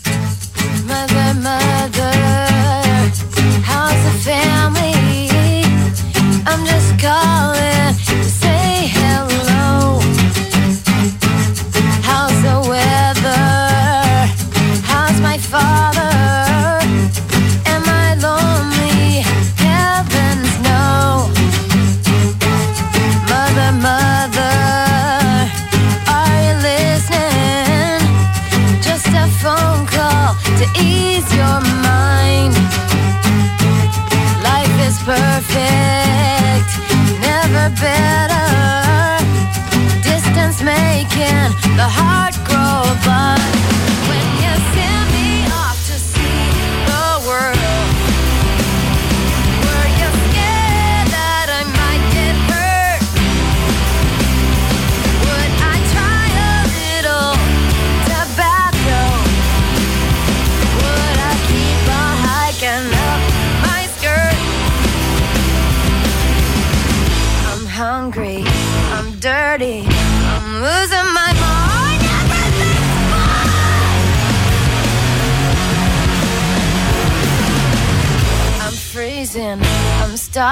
The heart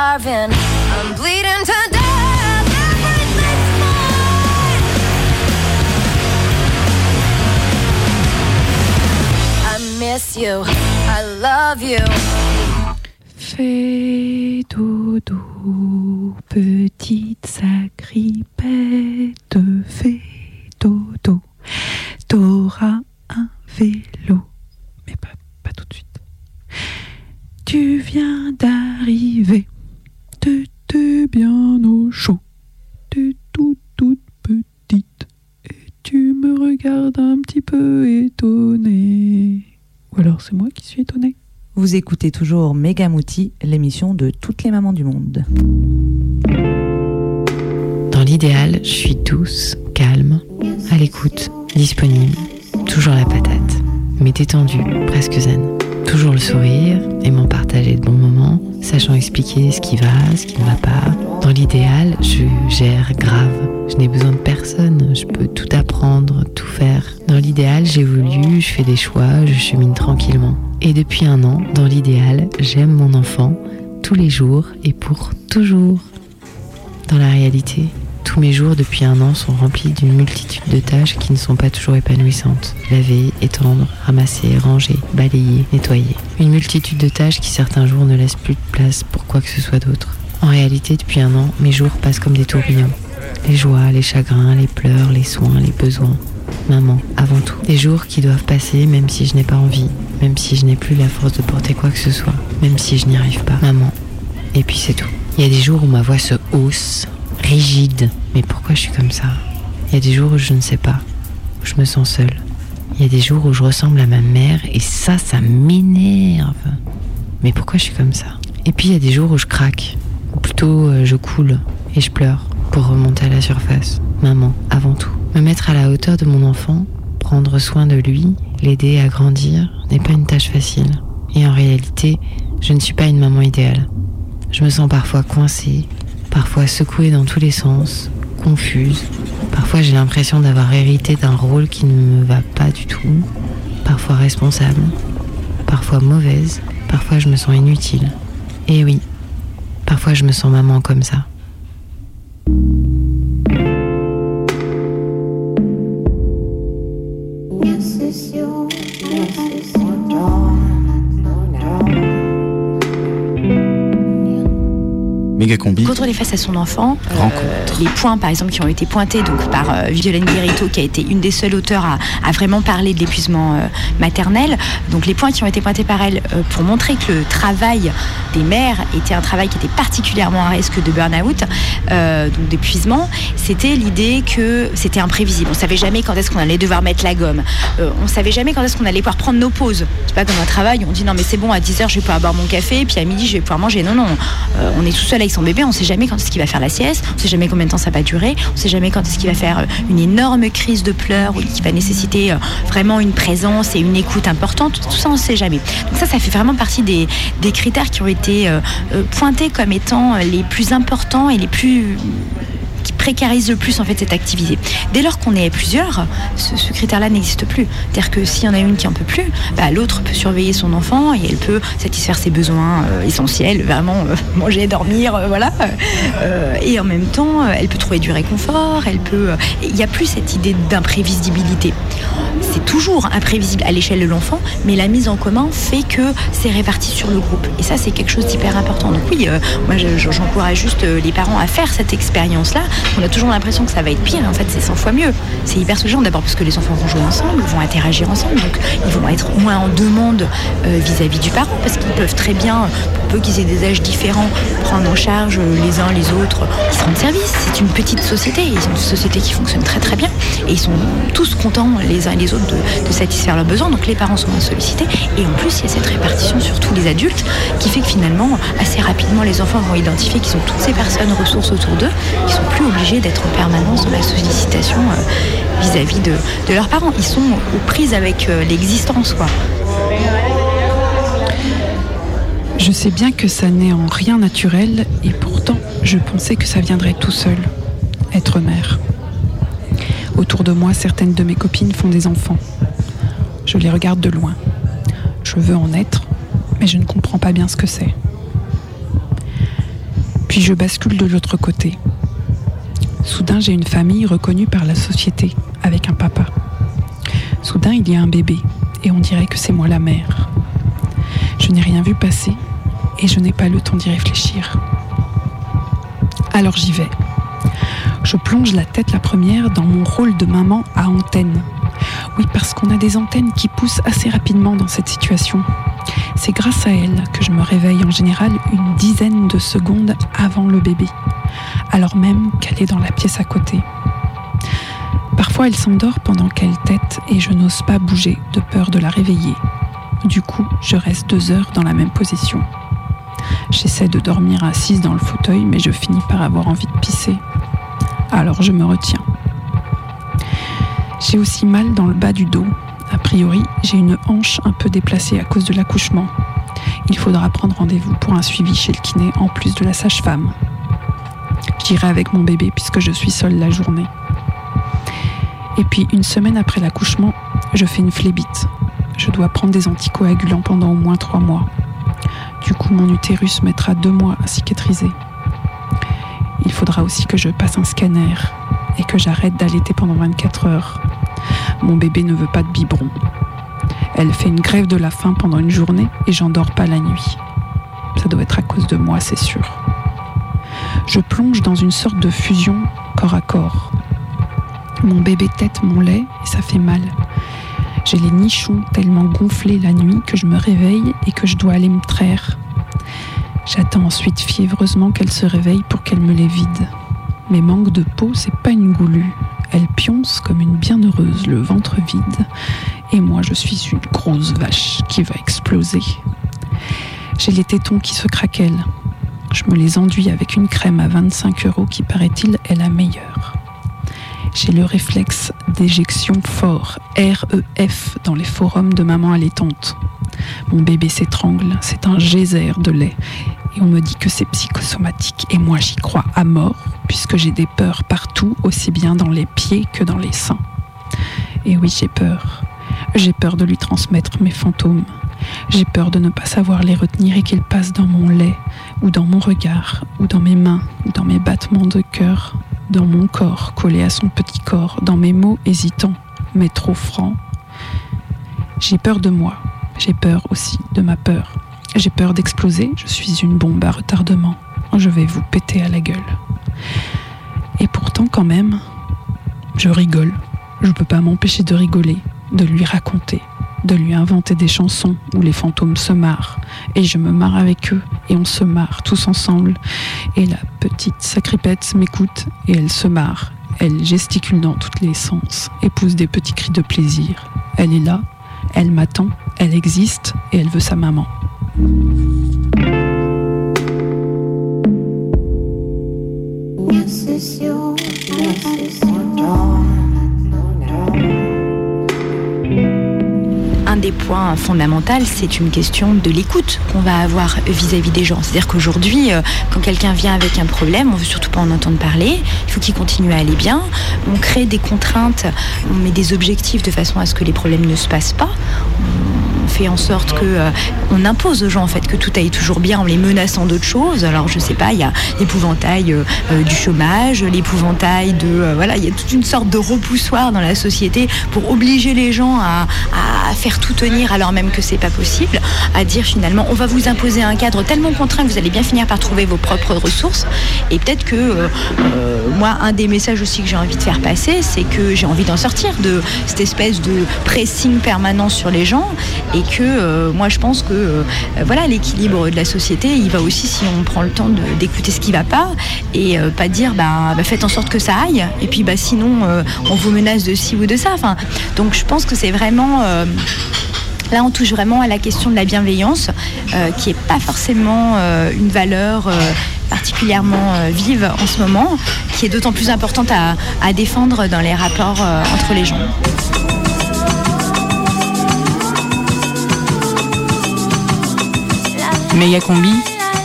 starving. I'm bleeding to death. I miss you. I love you. Fais dodo, petite sacripette, fais dodo. T'auras un vélo, mais pas tout de suite. Tu viens d'arriver, t'étais bien au chaud, t'es toute toute petite, et tu me regardes un petit peu étonné. Ou alors c'est moi qui suis étonné. Vous écoutez toujours Megamouti, l'émission de toutes les mamans du monde. Dans l'idéal, je suis douce, calme, à l'écoute, disponible, toujours la patate, mais détendue, presque zen. Toujours le sourire, aimant partager de bons moments, sachant expliquer ce qui va, ce qui ne va pas. Dans l'idéal, je gère grave. Je n'ai besoin de personne, je peux tout apprendre, tout faire. Dans l'idéal, j'évolue, je fais des choix, je chemine tranquillement. Et depuis un an, dans l'idéal, j'aime mon enfant tous les jours et pour toujours. Dans la réalité, tous mes jours depuis un an sont remplis d'une multitude de tâches qui ne sont pas toujours épanouissantes. Laver, étendre, ramasser, ranger, balayer, nettoyer. Une multitude de tâches qui certains jours ne laissent plus de place pour quoi que ce soit d'autre. En réalité, depuis un an, mes jours passent comme des tourbillons. Les joies, les chagrins, les pleurs, les soins, les besoins. Maman, avant tout. Des jours qui doivent passer même si je n'ai pas envie, même si je n'ai plus la force de porter quoi que ce soit, même si je n'y arrive pas. Maman. Et puis c'est tout. Il y a des jours où ma voix se hausse, rigide. Mais pourquoi je suis comme ça? Il y a des jours où je ne sais pas, où je me sens seule. Il y a des jours où je ressemble à ma mère et ça, ça m'énerve. Mais pourquoi je suis comme ça? Et puis il y a des jours où je craque, ou plutôt euh, je coule et je pleure pour remonter à la surface. Maman, avant tout. Me mettre à la hauteur de mon enfant, prendre soin de lui, l'aider à grandir, n'est pas une tâche facile. Et en réalité, je ne suis pas une maman idéale. Je me sens parfois coincée, parfois secouée dans tous les sens, confuse. Parfois j'ai l'impression d'avoir hérité d'un rôle qui ne me va pas du tout. Parfois responsable, parfois mauvaise, parfois je me sens inutile. Et oui, parfois je me sens maman comme ça. Méga combi. Contre les fesses à son enfant, euh, les points par exemple qui ont été pointés donc par euh, Violaine Guérito qui a été une des seules auteurs à, à vraiment parler de l'épuisement euh, maternel. Donc les points qui ont été pointés par elle pour montrer que le travail des mères était un travail qui était particulièrement à risque de burn-out, euh, donc d'épuisement, c'était l'idée que c'était imprévisible. On savait jamais quand est-ce qu'on allait devoir mettre la gomme. Euh, on savait jamais quand est-ce qu'on allait pouvoir prendre nos pauses. C'est pas comme un travail, on dit non mais c'est bon à 10h je vais pouvoir boire mon café, puis à midi je vais pouvoir manger. Non non, Euh, on est tout seul avec son bébé, on sait jamais quand est-ce qu'il va faire la sieste, on sait jamais combien de temps ça va durer, on sait jamais quand est-ce qu'il va faire euh, une énorme crise de pleurs ou qui va nécessiter euh, vraiment une présence et une écoute importante. Tout ça on sait jamais. Donc ça ça fait vraiment partie des, des critères qui ont été euh, pointés comme étant les plus importants et les plus qui précarisent le plus en fait cette activité. Dès lors qu'on est plusieurs, ce, critère-là n'existe plus. C'est-à-dire que s'il y en a une qui en peut plus, bah, l'autre peut surveiller son enfant et elle peut satisfaire ses besoins euh, essentiels, vraiment euh, manger, dormir, euh, voilà. Et en même temps, elle peut trouver du réconfort. Elle peut. Il n'y a plus cette idée d'imprévisibilité. C'est toujours imprévisible à l'échelle de l'enfant, mais la mise en commun fait que c'est réparti sur le groupe. Et ça, c'est quelque chose d'hyper important. Donc oui, moi, je- je- j'encourage juste les parents à faire cette expérience-là. On a toujours l'impression que ça va être pire. En fait, c'est 100 fois mieux. C'est hyper soulageant. D'abord parce que les enfants vont jouer ensemble, vont interagir ensemble, donc ils vont être moins en demande euh, vis-à-vis du parent, parce qu'ils peuvent très bien, pour peu qu'ils aient des âges différents, prendre en charge euh, les uns les autres, se rendent service. C'est une petite société. Ils ont une société qui fonctionne très très bien, et ils sont tous contents les uns et les autres de, de satisfaire leurs besoins. Donc les parents sont moins sollicités, et en plus il y a cette répartition sur tous les adultes, qui fait que finalement assez rapidement les enfants vont identifier qu'ils ont toutes ces personnes ressources autour d'eux, qui sont plus obligés d'être en permanence dans la sollicitation euh, vis-à-vis de, leurs parents. Ils sont aux prises avec euh, l'existence. Je sais bien que ça n'est en rien naturel et pourtant je pensais que ça viendrait tout seul. être mère. Autour de moi, certaines de mes copines font des enfants. Je les regarde de loin. Je veux en être, mais je ne comprends pas bien ce que c'est. Puis je bascule de l'autre côté. Soudain, j'ai une famille reconnue par la société, avec un papa. Soudain, il y a un bébé, et on dirait que c'est moi la mère. Je n'ai rien vu passer, et je n'ai pas le temps d'y réfléchir. Alors j'y vais. Je plonge la tête la première dans mon rôle de maman à antenne. Oui, parce qu'on a des antennes qui poussent assez rapidement dans cette situation. C'est grâce à elles que je me réveille en général une dizaine de secondes avant le bébé, alors même qu'elle est dans la pièce à côté. Parfois, elle s'endort pendant qu'elle tète et je n'ose pas bouger de peur de la réveiller. Du coup, je reste deux heures dans la même position. J'essaie de dormir assise dans le fauteuil, mais je finis par avoir envie de pisser. Alors je me retiens. J'ai aussi mal dans le bas du dos. A priori, j'ai une hanche un peu déplacée à cause de l'accouchement. Il faudra prendre rendez-vous pour un suivi chez le kiné en plus de la sage-femme. J'irai avec mon bébé puisque je suis seule la journée. Et puis une semaine après l'accouchement, je fais une phlébite. Je dois prendre des anticoagulants pendant au moins trois mois. Du coup, mon utérus mettra deux mois à cicatriser. Il faudra aussi que je passe un scanner et que j'arrête d'allaiter pendant 24 heures. Mon bébé ne veut pas de biberon. Elle fait une grève de la faim pendant une journée et j'en dors pas la nuit. Ça doit être à cause de moi, c'est sûr. Je plonge dans une sorte de fusion corps à corps. Mon bébé tète mon lait et ça fait mal. J'ai les nichons tellement gonflés la nuit que je me réveille et que je dois aller me traire. J'attends ensuite fiévreusement qu'elle se réveille pour qu'elle me les vide. Mais manque de peau, c'est pas une goulue. Elle pionce comme une bienheureuse, le ventre vide. Et moi, je suis une grosse vache qui va exploser. J'ai les tétons qui se craquellent. Je me les enduis avec une crème à 25 euros qui, paraît-il, est la meilleure. J'ai le réflexe d'éjection fort, REF, dans les forums de maman allaitante. Mon bébé s'étrangle, c'est un geyser de lait. Et on me dit que c'est psychosomatique. Et moi, j'y crois à mort, puisque j'ai des peurs partout, aussi bien dans les pieds que dans les seins. Et oui, j'ai peur. J'ai peur de lui transmettre mes fantômes. J'ai peur de ne pas savoir les retenir et qu'ils passent dans mon lait, ou dans mon regard, ou dans mes mains, ou dans mes battements de cœur, dans mon corps collé à son petit corps, dans mes mots hésitants, mais trop francs. J'ai peur de moi. J'ai peur aussi de ma peur. J'ai peur d'exploser. Je suis une bombe à retardement. Je vais vous péter à la gueule. Et pourtant, quand même, je rigole. Je ne peux pas m'empêcher de rigoler, de lui raconter, de lui inventer des chansons où les fantômes se marrent. Et je me marre avec eux, et on se marre tous ensemble. Et la petite sacripette m'écoute, et elle se marre. Elle gesticule dans tous les sens, et pousse des petits cris de plaisir. Elle est là, elle m'attend, elle existe, et elle veut sa maman. Un des points fondamentaux, c'est une question de l'écoute qu'on va avoir vis-à-vis des gens. C'est-à-dire qu'aujourd'hui, euh, quand quelqu'un vient avec un problème, on veut surtout pas en entendre parler. Il faut qu'il continue à aller bien. On crée des contraintes, on met des objectifs de façon à ce que les problèmes ne se passent pas. Fait en sorte que euh, on impose aux gens en fait que tout aille toujours bien en les menaçant d'autres choses. Alors je sais pas, il y a l'épouvantail euh, euh, du chômage, l'épouvantail de voilà, il y a toute une sorte de repoussoir dans la société pour obliger les gens à, faire tout tenir alors même que c'est pas possible, à dire finalement on va vous imposer un cadre tellement contraint que vous allez bien finir par trouver vos propres ressources. Et peut-être que moi un des messages aussi que j'ai envie de faire passer, c'est que j'ai envie d'en sortir de cette espèce de pressing permanent sur les gens que euh, moi je pense que euh, voilà l'équilibre de la société il va aussi si on prend le temps d'écouter ce qui va pas et euh, pas dire bah, bah, faites en sorte que ça aille et puis bah sinon on vous menace de ci ou de ça donc je pense que c'est vraiment Là, on touche vraiment à la question de la bienveillance, qui n'est pas forcément une valeur particulièrement vive en ce moment, qui est d'autant plus importante à, défendre dans les rapports entre les gens. Mega Combi,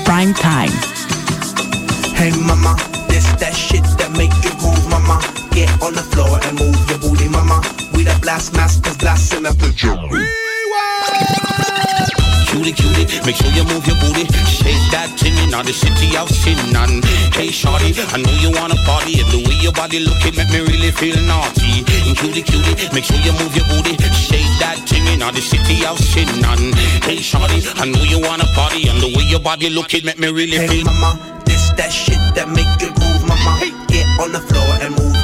Prime Time. Hey mama, this that shit that make you move, mama. Get on the floor and move your booty, mama. We the blast masters, blasting up the jungle. Cutie, cutie, make sure you move your booty. Shake that thing in the city of sin. And hey, shorty, I know you wanna party. And the way your body looking make me really feel naughty. And cutie, cutie, make sure you move your booty. Shake that thing in the city of sin. And hey, shorty, I know you wanna party. And the way your body looking make me really Hey feel. mama, this that shit that make you groove, mama. Get on the floor and move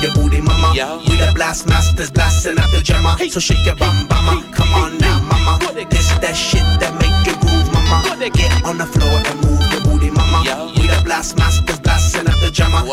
your booty, mama. We the blast masters blasting out the jammer. So shake your bum, mama. Come on now, mama. This that shit that make you groove, mama. Get on the floor and move your booty, mama. We the blast masters blasting out the jammer.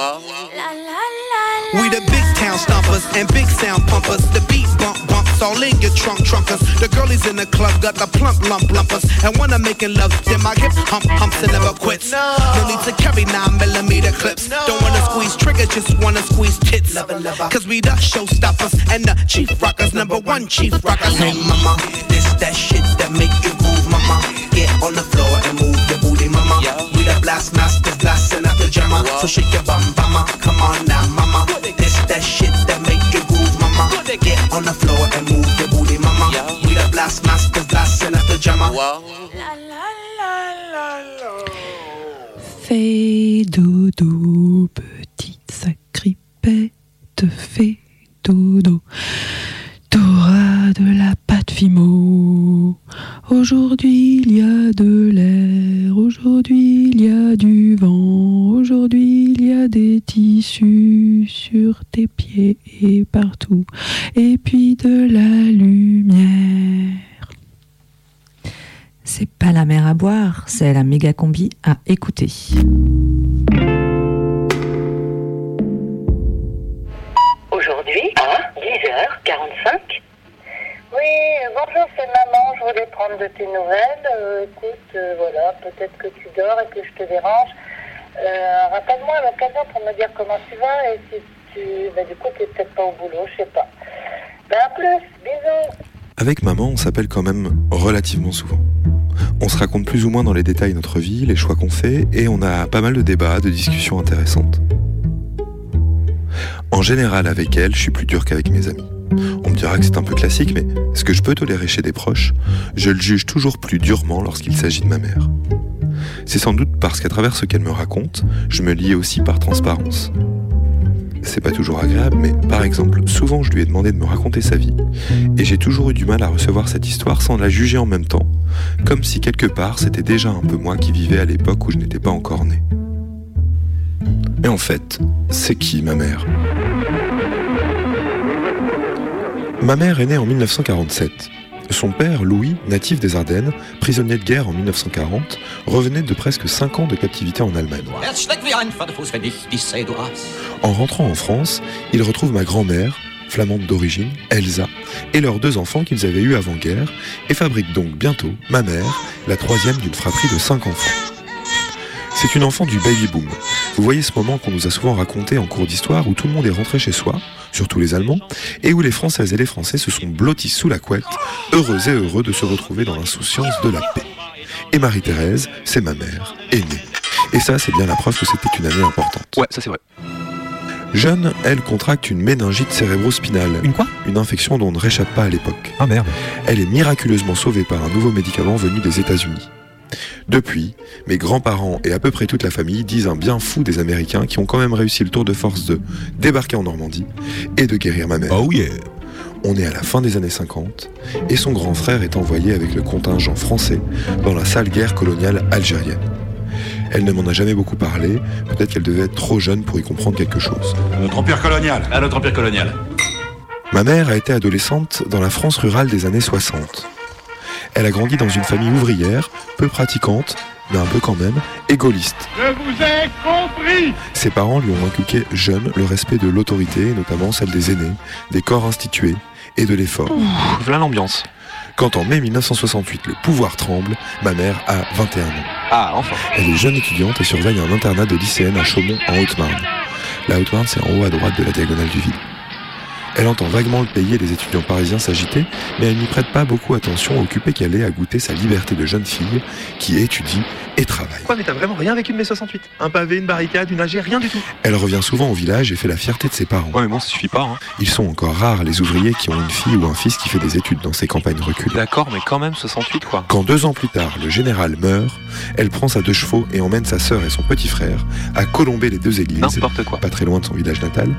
We the big town stompers and big sound pumpers. The beat bump bumps all in your trunk trunkers. The girlies in the club got the plump lump lumpers. And when I'm making love, then my hip hump humps and never quits. No, need to carry nine millimeter clips. Don't wanna squeeze trigger, just wanna squeeze tits. Cause we the showstoppers and the chief rockers, number one chief rockers. Hey mama, this that shit that make you groove, mama. Get on the floor and move your booty, mama. We the blast masters blasting out the jammer. So shake your bum, mama. Come on now, mama. This that shit that make you groove, mama. Get on the floor and move your booty, mama. We the blast masters blasting out the jammer. Fais dodo, petite sacripette, fais dodo. T'auras de la pâte fimo. Aujourd'hui il y a de l'air, aujourd'hui il y a du vent, aujourd'hui il y a des tissus sur tes pieds et partout, et puis de la lumière. C'est pas la mer à boire, c'est la méga combi à écouter. Oui, bonjour, c'est maman. Je voulais prendre de tes nouvelles. Euh, écoute, euh, voilà, peut-être que tu dors et que je te dérange. Euh, Rappelle-moi à l'occasion pour me dire comment tu vas et si tu. Bah, du coup, tu peut-être pas au boulot, je sais pas. Ben, à plus, bisous. Avec maman, on s'appelle quand même relativement souvent. On se raconte plus ou moins dans les détails notre vie, les choix qu'on fait, et on a pas mal de débats, de discussions intéressantes. En général, avec elle, je suis plus dur qu'avec mes amis. On me dira que c'est un peu classique, mais ce que je peux tolérer chez des proches, je le juge toujours plus durement lorsqu'il s'agit de ma mère. C'est sans doute parce qu'à travers ce qu'elle me raconte, je me lie aussi par transparence. C'est pas toujours agréable, mais par exemple, souvent je lui ai demandé de me raconter sa vie, et j'ai toujours eu du mal à recevoir cette histoire sans la juger en même temps, comme si quelque part c'était déjà un peu moi qui vivais à l'époque où je n'étais pas encore né. Et en fait, c'est qui ma mère? Ma mère est née en 1947. Son père, Louis, natif des Ardennes, prisonnier de guerre en 1940, revenait de presque 5 ans de captivité en Allemagne. En rentrant en France, il retrouve ma grand-mère, flamande d'origine, Elsa, et leurs deux enfants qu'ils avaient eus avant-guerre, et fabrique donc bientôt, ma mère, la troisième d'une fratrie de cinq enfants. C'est une enfant du baby boom. Vous voyez ce moment qu'on nous a souvent raconté en cours d'histoire où tout le monde est rentré chez soi, surtout les Allemands, et où les Françaises et les Français se sont blottis sous la couette, heureux et heureux de se retrouver dans l'insouciance de la paix. Et Marie-Thérèse, c'est ma mère, aînée. Et ça, c'est bien la preuve que c'était une année importante. Ouais, ça c'est vrai. Jeune, elle contracte une méningite cérébro-spinale. Une quoi? Une infection dont on ne réchappe pas à l'époque. Ah merde. Elle est miraculeusement sauvée par un nouveau médicament venu des États-Unis. Depuis, mes grands-parents et à peu près toute la famille disent un bien fou des Américains qui ont quand même réussi le tour de force de débarquer en Normandie et de guérir ma mère. Oh yeah On est à la fin des années 50 et son grand frère est envoyé avec le contingent français dans la sale guerre coloniale algérienne. Elle ne m'en a jamais beaucoup parlé, peut-être qu'elle devait être trop jeune pour y comprendre quelque chose. Notre empire colonial. À notre empire colonial. Ma mère a été adolescente dans la France rurale des années 60. Elle a grandi dans une famille ouvrière, peu pratiquante, mais un peu quand même, égoliste. Je vous ai compris Ses parents lui ont inculqué jeune le respect de l'autorité, notamment celle des aînés, des corps institués et de l'effort. Voilà l'ambiance. Quand en mai 1968 le pouvoir tremble, ma mère a 21 ans. Ah, enfin. Elle est jeune étudiante et surveille un internat de lycéenne à Chaumont en Haute-Marne. La Haute-Marne, c'est en haut à droite de la diagonale du vide. Elle entend vaguement le pays et les étudiants parisiens s'agiter, mais elle n'y prête pas beaucoup attention, occupée qu'elle est à goûter sa liberté de jeune fille qui étudie et travaille. Quoi, mais t'as vraiment rien vécu de mai 68 Un pavé, une barricade, une AG, rien du tout Elle revient souvent au village et fait la fierté de ses parents. Ouais, mais bon, ça suffit pas, hein. Ils sont encore rares les ouvriers qui ont une fille ou un fils qui fait des études dans ces campagnes reculées. D'accord, mais quand même 68, quoi. Quand deux ans plus tard, le général meurt, elle prend sa deux chevaux et emmène sa sœur et son petit frère à colomber les deux églises, N'importe quoi. pas très loin de son village natal,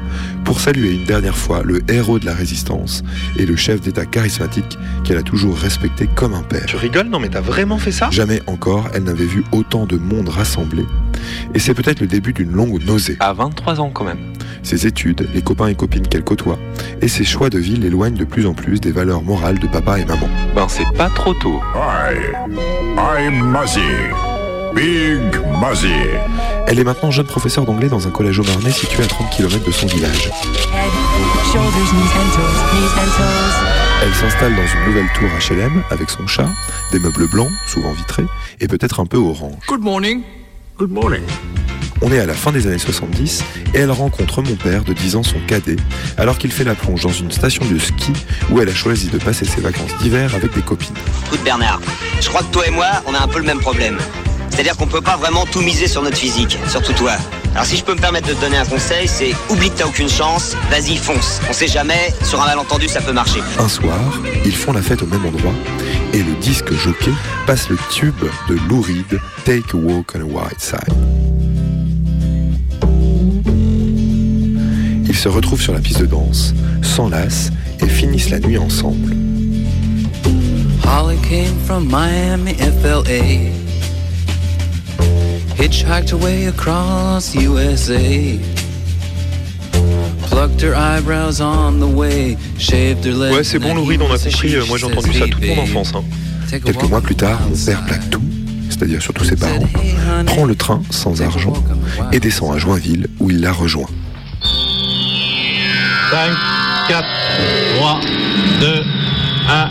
pour saluer une dernière fois le héros de la résistance et le chef d'État charismatique qu'elle a toujours respecté comme un père. Tu rigoles? Non, mais t'as vraiment fait ça? Jamais encore elle n'avait vu autant de monde rassemblé, et c'est peut-être le début d'une longue nausée. À 23 ans, quand même. Ses études, les copains et copines qu'elle côtoie, et ses choix de vie l'éloignent de plus en plus des valeurs morales de papa et maman. Ben, c'est pas trop tôt. Hi, I'm Muzzy. Big Muzzy. Elle est maintenant jeune professeure d'anglais dans un collège au Marnais situé à 30 km de son village. Elle s'installe dans une nouvelle tour HLM avec son chat, des meubles blancs, souvent vitrés, et peut-être un peu orange. Good morning. Good morning. On est à la fin des années 70 et elle rencontre mon père de 10 ans, son cadet, alors qu'il fait la plonge dans une station de ski où elle a choisi de passer ses vacances d'hiver avec des copines. Écoute Bernard, je crois que toi et moi, on a un peu le même problème. C'est-à-dire qu'on peut pas vraiment tout miser sur notre physique, surtout toi. Alors si je peux me permettre de te donner un conseil, c'est oublie que t'as aucune chance, vas-y fonce. On sait jamais, sur un malentendu ça peut marcher. Un soir, ils font la fête au même endroit et le disque jockey passe le tube de Lou Reed, Take a Walk on a White Side. Ils se retrouvent sur la piste de danse, s'enlacent et finissent la nuit ensemble. Holly came from Miami, FLA. Hitchhiked away across USA. Plucked her eyebrows on the way. Shaved her legs. Ouais, c'est bon, Louride, on a compris. euh, Moi, j'ai entendu ça toute mon enfance. Hein. Quelques mois plus tard, mon père plaque tout, c'est-à-dire surtout ses parents, prend le train sans argent et descend à Joinville où il la rejoint. 5, 4, 3, 2, 1.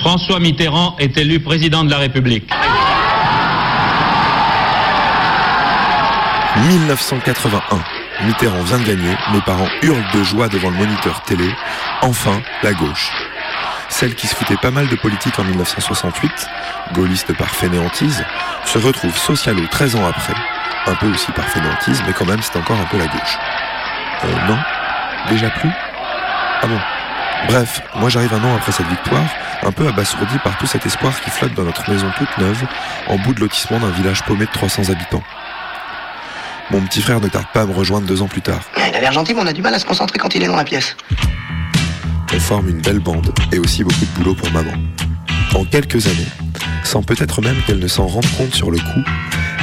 François Mitterrand est élu président de la République. 1981. Mitterrand vient de gagner, mes parents hurlent de joie devant le moniteur télé. Enfin, la gauche. Celle qui se foutait pas mal de politique en 1968, gaulliste par fainéantise, se retrouve socialo 13 ans après. Un peu aussi par fainéantise, mais quand même c'est encore un peu la gauche. Euh, non? Déjà plus? Ah bon? Bref, moi j'arrive un an après cette victoire, un peu abasourdi par tout cet espoir qui flotte dans notre maison toute neuve, en bout de lotissement d'un village paumé de 300 habitants. Mon petit frère ne tarde pas à me rejoindre deux ans plus tard. Il a l'air gentil, mais on a du mal à se concentrer quand il est dans la pièce. On forme une belle bande et aussi beaucoup de boulot pour maman. En quelques années, sans peut-être même qu'elle ne s'en rende compte sur le coup,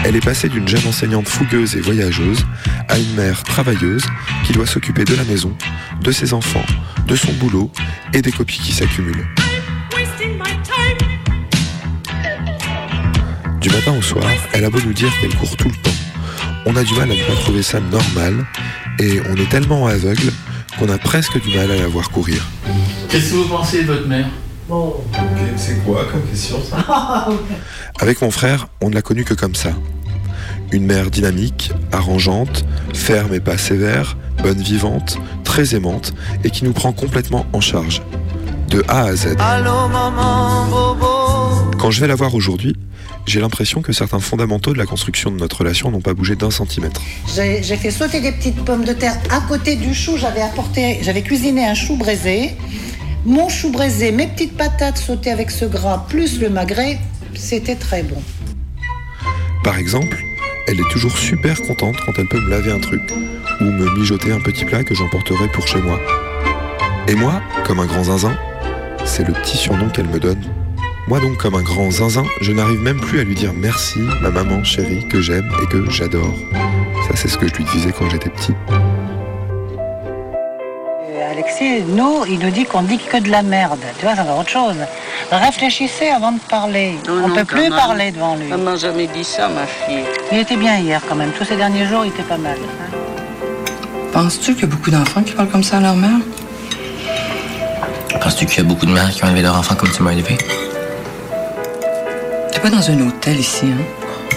elle est passée d'une jeune enseignante fougueuse et voyageuse à une mère travailleuse qui doit s'occuper de la maison, de ses enfants, de son boulot et des copies qui s'accumulent. Du matin au soir, elle a beau nous dire qu'elle court tout le temps. On a du mal à ne pas trouver ça normal et on est tellement aveugle qu'on a presque du mal à la voir courir. Qu'est-ce que vous pensez de votre mère? C'est quoi comme question ça? Avec mon frère, on ne l'a connue que comme ça. Une mère dynamique, arrangeante, ferme et pas sévère, bonne vivante, très aimante et qui nous prend complètement en charge. De A à Z. Allô maman, bobo. Quand je vais la voir aujourd'hui, j'ai l'impression que certains fondamentaux de la construction de notre relation n'ont pas bougé d'un centimètre. J'ai fait sauter des petites pommes de terre à côté du chou. J'avais apporté, j'avais cuisiné un chou braisé. Mon chou braisé, mes petites patates sautées avec ce gras, plus le magret, c'était très bon. Par exemple, elle est toujours super contente quand elle peut me laver un truc ou me mijoter un petit plat que j'emporterai pour chez moi. Et moi, comme un grand zinzin, c'est le petit surnom qu'elle me donne. Moi donc, comme un grand zinzin, je n'arrive même plus à lui dire merci, ma maman chérie, que j'aime et que j'adore. Ça, c'est ce que je lui disais quand j'étais petit. Euh, Alexis, nous, il nous dit qu'on dit que de la merde. Tu vois, c'est autre chose. Réfléchissez avant de parler. On ne peut plus parler devant lui. Maman jamais dit ça, ma fille. Il était bien hier quand même. Tous ces derniers jours, il était pas mal. hein. Penses-tu qu'il y a beaucoup d'enfants qui parlent comme ça à leur mère? Penses-tu qu'il y a beaucoup de mères qui ont élevé leur enfant comme tu m'as élevé? T'es pas dans un hôtel ici, hein?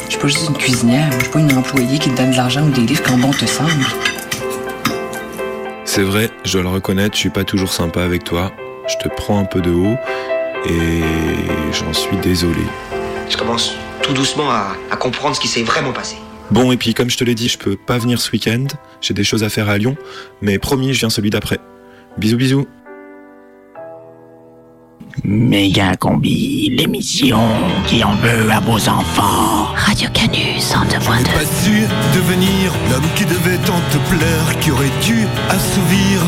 Je suis pas juste une cuisinière. Je suis pas une employée qui te donne de l'argent ou des livres quand bon te semble. C'est vrai, je dois le reconnaître, je suis pas toujours sympa avec toi. Je te prends un peu de haut et j'en suis désolé. Je commence tout doucement à, à comprendre ce qui s'est vraiment passé. Bon, et puis comme je te l'ai dit, je peux pas venir ce week-end. J'ai des choses à faire à Lyon. Mais promis, je viens celui d'après. Bisous, bisous. Méga Combi, l'émission qui en veut à vos enfants. Radio Canu 102.2. Pas su devenir l'homme qui devait tant te plaire, qui aurait dû assouvir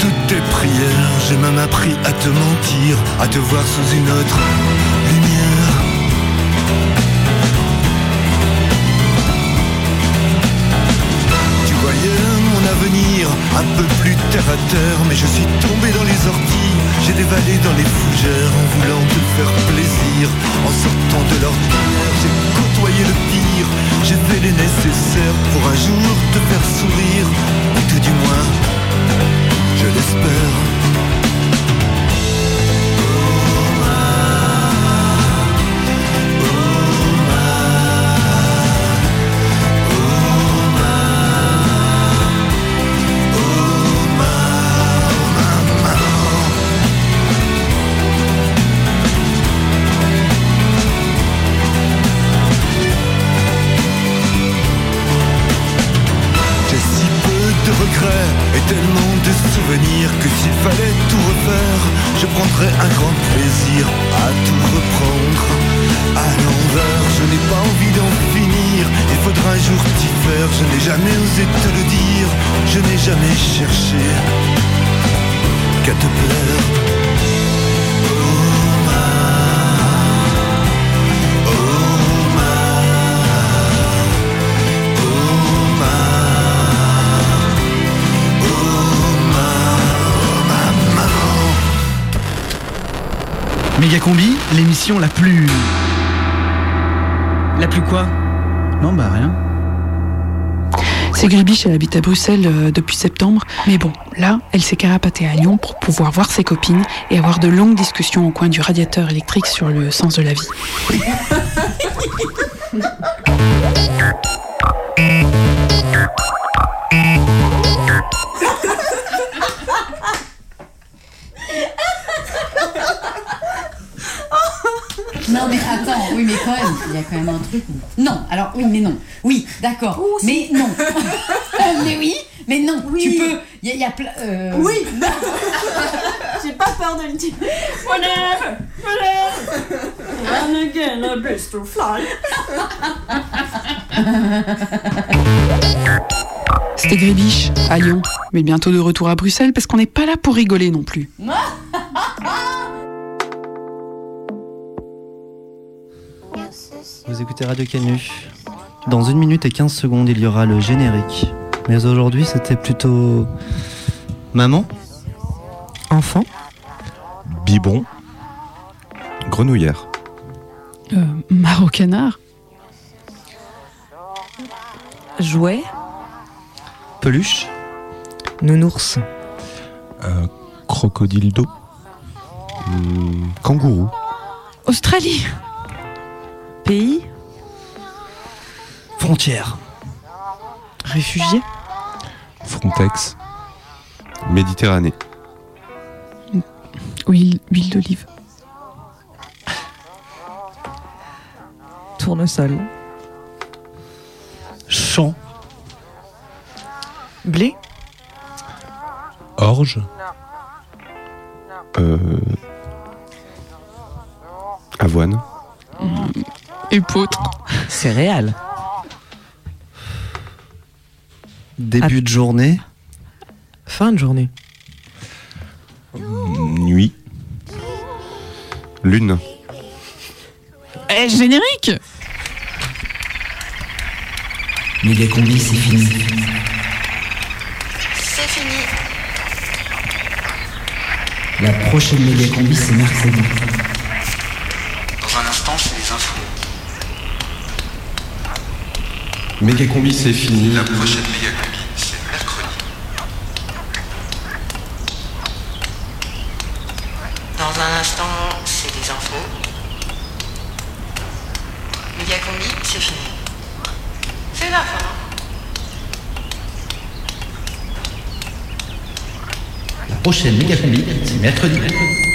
toutes tes prières. J'ai même appris à te mentir, à te voir sous une autre lumière. Tu voyais mon avenir un peu plus terre à terre, mais je suis tombé dans les orties. J'ai dévalé dans les fougères en voulant te faire plaisir. En sortant de l'ordinaire, j'ai côtoyé le pire. J'ai fait les nécessaires pour un jour te faire sourire. Ou tout du moins, je l'espère. Cherché qu'à te plaire. Méga Combi, l'émission la plus. La plus quoi? Non, bah rien. C'est Gribiche, elle habite à Bruxelles euh, depuis septembre. Mais bon, là, elle s'est carapatée à Lyon pour pouvoir voir ses copines et avoir de longues discussions au coin du radiateur électrique sur le sens de la vie. Non mais attends, oui mais quand il y a quand même un truc. Non, alors oui mais non. Oui, d'accord. mais non. mais oui, mais non. Tu peux. Il y, a- y a plein. euh, Oui, J'ai pas peur de le dire. Whatever, whatever. And again, a best to fly. C'était Gribiche, à Lyon. Mais bientôt de retour à Bruxelles parce qu'on n'est pas là pour rigoler non plus. Vous écoutez Radio Canu. Dans une minute et 15 secondes, il y aura le générique. Mais aujourd'hui, c'était plutôt. Maman Enfant Bibon. Grenouillère. Euh, Marocanard Jouet Peluche Nounours Euh, crocodile d'eau. Hmm, kangourou. Australie Pays Frontière Réfugié Frontex. Méditerranée. Huile, huile d'olive. Tournesol Champ Blé Orge. Euh, avoine. Épeautre. Céréales Début de journée Fin de journée Nuit. Lune. Eh, générique Méga combi, c'est fini. C'est fini. La prochaine méga combi, c'est mercredi. Dans un instant, c'est les infos. Méga combi, c'est fini. La prochaine méga combi, c'est mercredi. Dans un instant, c'est des infos. Méga combi, c'est fini. C'est la fin. Méga combi, c'est mercredi.